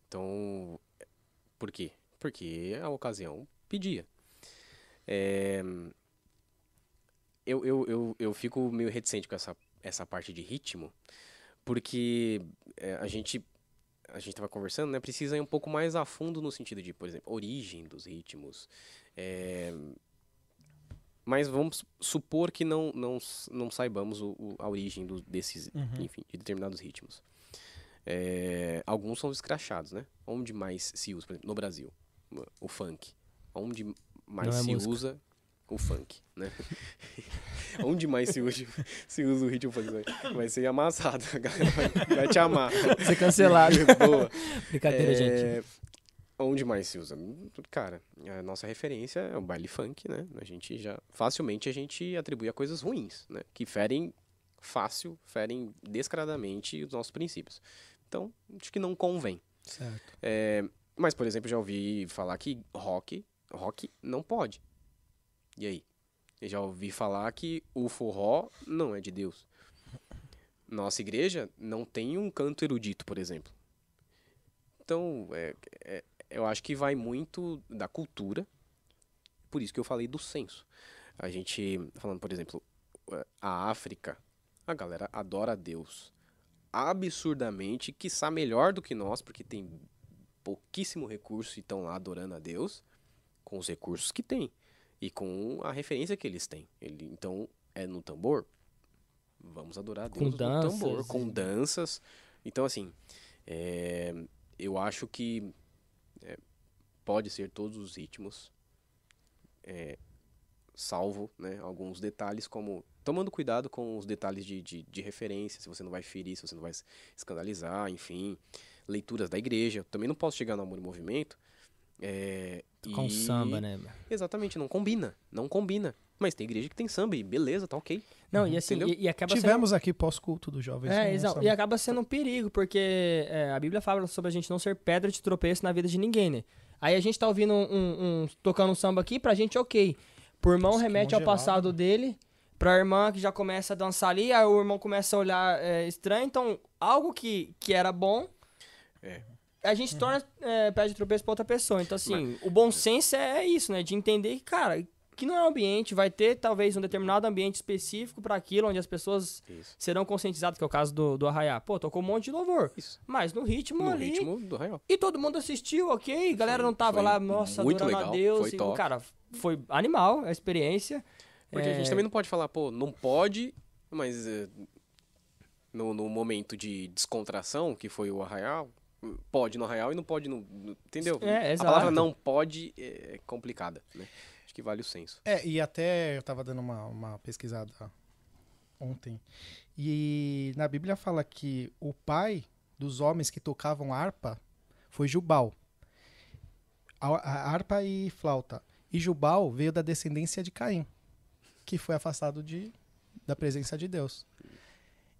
Então, por quê? Porque a ocasião pedia. É, eu, eu, eu, eu fico meio reticente com essa, essa parte de ritmo, porque é, a gente a gente estava conversando, né? Precisa ir um pouco mais a fundo no sentido de, por exemplo, origem dos ritmos. É, mas vamos supor que não, não, não saibamos o, o- a origem do- desses, Uhum. enfim, de determinados ritmos. É, alguns são escrachados, né? Onde mais se usa, por exemplo, no Brasil, o funk. Onde mais é se música. usa o funk, né? Onde mais se usa, se usa o ritmo funk? Vai- Vai ser amassado, a galera vai, vai te amar. Ser cancelado. Boa. Brincadeira, gente. É, Onde mais se usa? Cara, a nossa referência é o baile funk, né? A gente já facilmente a gente atribui a coisas ruins, né? Que ferem fácil, ferem descaradamente os nossos princípios. Então, acho que não convém. Certo. É, Mas, por exemplo, já ouvi falar que rock, rock não pode. E aí? Eu já ouvi falar que o forró não é de Deus. Nossa igreja não tem um canto erudito, por exemplo. Então, é, é, eu acho que vai muito da cultura. Por isso que eu falei do senso. A gente, falando, por exemplo, a África, a galera adora a Deus absurdamente, quiçá melhor do que nós, porque tem pouquíssimo recurso e estão lá adorando a Deus com os recursos que tem e com a referência que eles têm. Ele, então, é no tambor? Vamos adorar a Deus Com no danças, tambor, com e- danças. Então, assim, é, eu acho que é, pode ser todos os ritmos, é, salvo né, alguns detalhes, como tomando cuidado com os detalhes de, de, de referência, se você não vai ferir, se você não vai escandalizar, enfim, leituras da igreja. Também não posso chegar no Amor em Movimento. É, Com e- samba, né? Exatamente, não combina, não combina. Mas tem igreja que tem samba e beleza, tá ok. Não, e assim, e, e acaba sendo... Tivemos aqui pós-culto dos jovens. É, exato. E acaba sendo um perigo, porque é, a Bíblia fala sobre a gente não ser pedra de tropeço na vida de ninguém, né? Aí a gente tá ouvindo um, um- um- tocando um samba aqui, pra gente ok. Pro irmão Nossa, remete ao gelado, passado dele, pra irmã que já começa a dançar ali, aí o irmão começa a olhar é, estranho. Então, algo que, que era bom, É. a gente torna é, de tropeço pra outra pessoa. Então, assim, o bom senso é isso, né? De entender que, cara, que não é um ambiente, vai ter talvez um determinado ambiente específico pra aquilo, onde as pessoas Isso. serão conscientizados, que é o caso do, do Arraiá. Pô, tocou um monte de louvor. Isso. Mas no ritmo No ali. ritmo do Arraial. E todo mundo assistiu, ok? A galera Foi- não tava lá, nossa, muito adorando a legal, Deus. foi e, top. cara, foi animal a experiência. Porque a É, gente também não pode falar, pô, não pode, mas eh, no, no momento de descontração, que foi o arraial, pode no arraial e não pode no. no- entendeu? É, a palavra não pode é complicada, né? Acho que vale o senso. É, e até eu tava dando uma, uma pesquisada ontem. E na Bíblia fala que o pai dos homens que tocavam harpa foi Jubal. A, a harpa e flauta. E Jubal veio da descendência de Caim, que foi afastado de, da presença de Deus.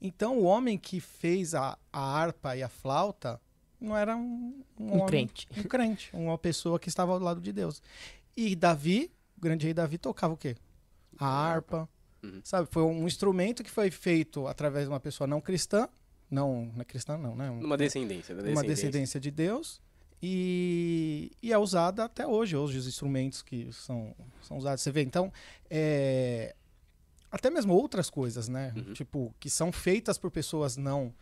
Então o homem que fez a, a harpa e a flauta não era um, um, Um homem crente. um crente, uma pessoa que estava ao lado de Deus. E Davi, o grande rei Davi, tocava o quê? A harpa. Uhum. Sabe? Foi um instrumento que foi feito através de uma pessoa não cristã. Não, não é cristã, não, né? Um- Numa descendência. da uma descendência de Deus. E, e é usada até hoje, hoje os instrumentos que são, são usados. Você vê, então, é, até mesmo outras coisas, né? Uhum. Tipo, que são feitas por pessoas não,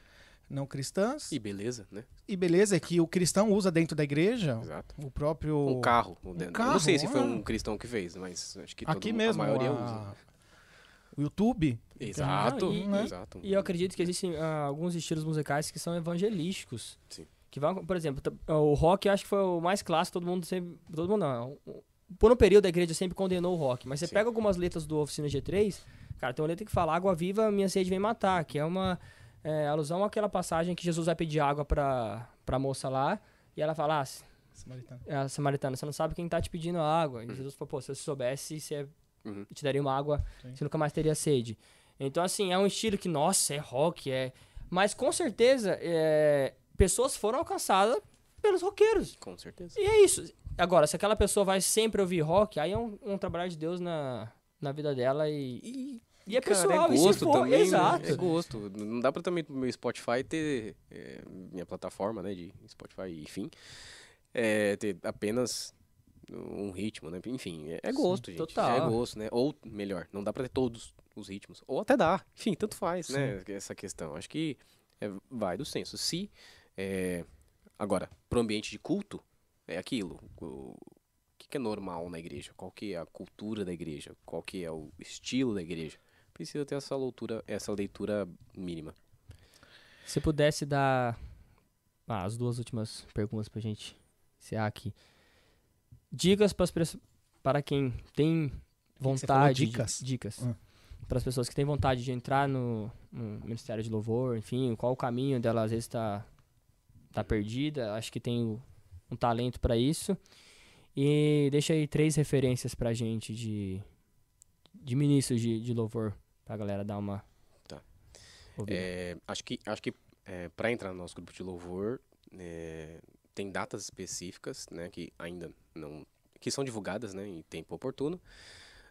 não cristãs. E beleza, né? E beleza, é que o cristão usa dentro da igreja Exato. o próprio. Um carro. eu não carro, sei se foi ah. um cristão que fez, mas acho que todo Aqui mundo- mesmo, a maioria a- usa. o YouTube. Exato, e- e- exato. E eu acredito que existem ah, alguns estilos musicais que são evangelísticos. Sim. Que vão, por exemplo, t- o rock eu acho que foi o mais clássico, todo mundo sempre. Todo mundo não. Por um período a igreja sempre condenou o rock. Mas você Sim. pega algumas letras do Oficina G3, cara, tem uma letra que fala Água viva, minha sede vem matar, que é uma é, alusão àquela passagem que Jesus vai pedir água pra, pra moça lá. E ela fala, ah, Samaritano. é a samaritana, você não sabe quem tá te pedindo água. E Jesus falou, pô, se você soubesse, você Uhum. te daria uma água, Sim. você nunca mais teria sede. Então, assim, é um estilo que, nossa, é rock, é... Mas, com certeza, é, pessoas foram alcançadas pelos roqueiros. Com certeza. E é isso. Agora, se aquela pessoa vai sempre ouvir rock, aí é um, um trabalho de Deus na, na vida dela e... E, E é cara, pessoal, é e se gosto for- também, né? exato. É gosto. Não dá pra também pro meu Spotify ter é, minha plataforma, né, de Spotify, enfim, é, ter apenas um ritmo, né? Enfim, é, é gosto, gente. total. É gosto, né? Ou melhor, não dá pra ter todos os ritmos, ou até dá. Enfim, tanto faz, né? Essa questão. Acho que é, vai do senso. Se é, agora pro ambiente de culto é aquilo. O, o que, que é normal na igreja? Qual que é a cultura da igreja? Qual que é o estilo da igreja? Precisa ter essa leitura, essa leitura mínima. Se pudesse dar ah, as duas últimas perguntas pra gente encerrar aqui. Dicas pras pessoas- para quem tem vontade. de- dicas? dicas. Ah. Para as pessoas que têm vontade de entrar no, no Ministério de Louvor, enfim, qual o caminho dela às vezes tá, tá perdida. Acho que tem o- um talento para isso. E deixa aí três referências pra gente de, de ministros de, de louvor, pra galera dar uma. Tá. É, acho que, acho que é, para entrar no nosso grupo de louvor, é, tem datas específicas, né, que ainda não que são divulgadas, né, em tempo oportuno,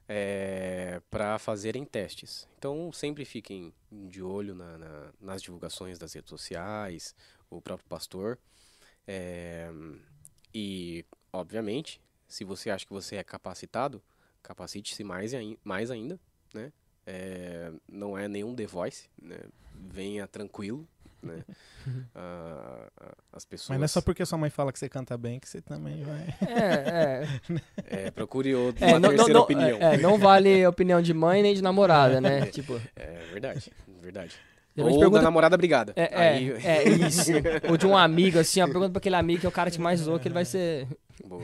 é, para fazerem testes. Então sempre fiquem de olho na, na, nas divulgações das redes sociais, o próprio pastor. É, e, obviamente, se você acha que você é capacitado, capacite-se mais, mais ainda, né? É, não é nenhum The Voice, né? Venha tranquilo, né? Ah, as pessoas... Mas não é só porque sua mãe fala que você canta bem que você também vai... É, é. é procure outra é, não, terceira não, opinião. É, não vale a opinião de mãe nem de namorada, né? tipo... É verdade, verdade. Ou pergunta... da namorada brigada. É, é Aí... é, é, isso. Ou de um amigo, assim, ó, pergunta pra aquele amigo que é o cara que mais zoou, que ele vai ser... Boa.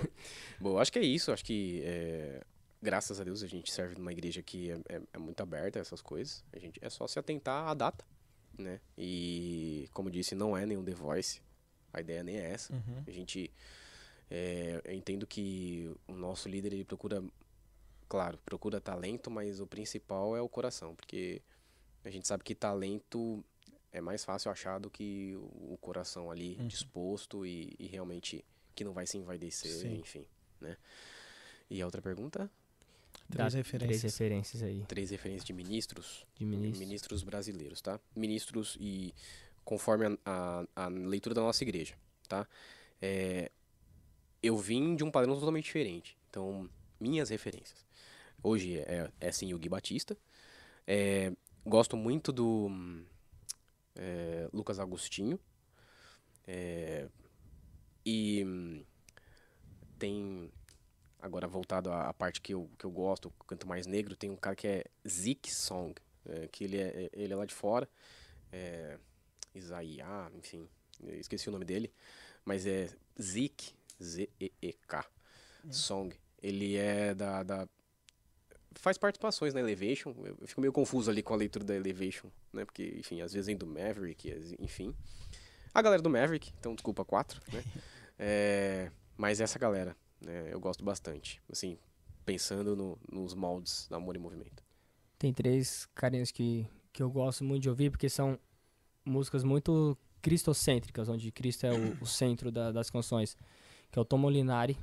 Boa, acho que é isso. Acho que é, graças a Deus a gente serve numa igreja que é, é, é, muito aberta a essas coisas. A gente é só se atentar à data, né? E como disse, não é nenhum The Voice. A ideia nem é essa. Uhum. A gente é, eu entendo que o nosso líder ele procura, claro, procura talento, mas o principal é o coração, porque a gente sabe que talento é mais fácil achar do que o coração ali uhum. disposto e, e, realmente que não vai se envaidecer, Sim. enfim, né? E a outra pergunta? Três referências. Três referências aí. Três referências de ministros. De ministros. Ministros brasileiros, tá? Ministros e conforme a, a, a leitura da nossa igreja, tá? É, eu vim de um padrão totalmente diferente. Então, minhas referências. Hoje é, é sim o Gui Batista. É, gosto muito do é, Lucas Agostinho. É, e tem Agora, voltado à, parte que eu, que eu gosto, canto mais negro, tem um cara que é Zik Song, é, que ele é, ele é lá de fora. É, Isaías, enfim, esqueci o nome dele. Mas é Zik, Z-E-E-K, hum. Song. Ele é da, da faz participações na Elevation. Eu fico meio confuso ali com a leitura da Elevation, né? Porque, enfim, às vezes vem do Maverick, enfim. A galera do Maverick, então desculpa, quatro, né? é, mas essa galera, né, eu gosto bastante. Assim, pensando no, nos moldes da Amor e Movimento. Tem três carinhas que, que eu gosto muito de ouvir, porque são músicas muito cristocêntricas, onde Cristo é o, o centro da, das canções, que é o Tom Molinari.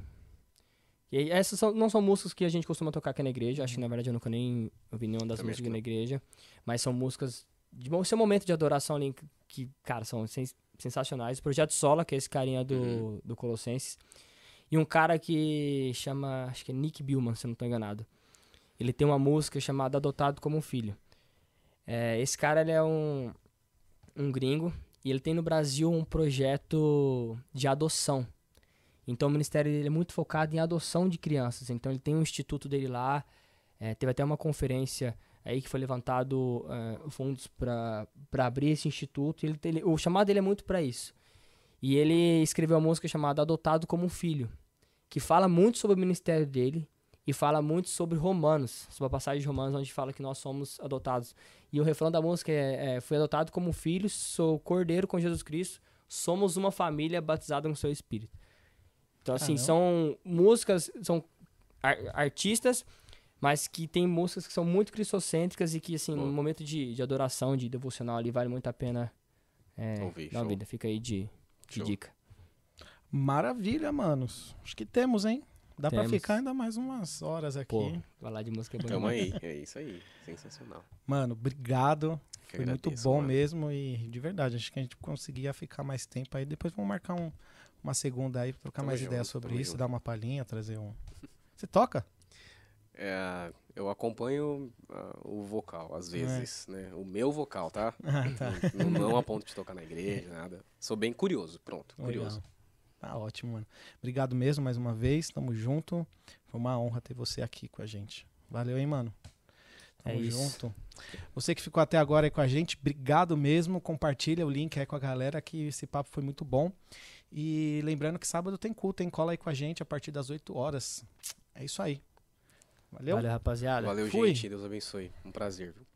E essas são, não são músicas que a gente costuma tocar aqui na igreja, acho que na verdade eu nunca nem ouvi nenhuma das Também músicas na igreja, mas são músicas de bom, seu momento de adoração ali, que, cara, são sens sensacionais. O Projeto Sola, que é esse carinha do, uhum. do Colossenses, e um cara que chama, acho que é Nick Billman, se não estou enganado. Ele tem uma música chamada Adotado como um Filho. É, esse cara ele é um, um gringo e ele tem no Brasil um projeto de adoção. Então o ministério dele é muito focado em adoção de crianças. Então ele tem um instituto dele lá. É, teve até uma conferência aí que foi levantado uh, fundos para abrir esse instituto. Ele, ele, o chamado dele é muito para isso. E ele escreveu uma música chamada Adotado como um Filho, que fala muito sobre o ministério dele e fala muito sobre Romanos, sobre a passagem de Romanos, onde fala que nós somos adotados. E o refrão da música é, é Fui adotado como filho, sou cordeiro com Jesus Cristo, somos uma família batizada no seu Espírito. Então, assim, são músicas, são ar artistas, mas que tem músicas que são muito cristocêntricas e que, assim, no momento de, de adoração, de devocional ali, vale muito a pena é, Ouvir, dar uma vida. Fica aí de, de dica. Maravilha, manos. Acho que temos, hein? Dá temos. pra ficar ainda mais umas horas aqui. Pô, falar de música é bom. Tamo aí, é isso aí. Sensacional. Mano, obrigado. Foi agradeço, muito bom mano. mesmo e de verdade, acho que a gente conseguia ficar mais tempo aí. Depois vamos marcar um, uma segunda aí, trocar tamo mais junto, ideias sobre isso, junto. dar uma palhinha, trazer um. Você toca? É, eu acompanho uh, o vocal, às é. vezes, é. né? O meu vocal, tá? Ah, tá. Não, não, a ponto de tocar na igreja, nada. Sou bem curioso, pronto, Legal. curioso. Tá ótimo, mano. Obrigado mesmo mais uma vez, tamo junto. Foi uma honra ter você aqui com a gente. Valeu, hein, mano? Tamo é junto. Você que ficou até agora aí com a gente, obrigado mesmo. Compartilha o link aí com a galera que esse papo foi muito bom. E lembrando que sábado tem culto, hein? Cola aí com a gente a partir das 8 horas. É isso aí. Valeu? Valeu, rapaziada. Valeu, Fui. gente. Deus abençoe. Um prazer. Viu?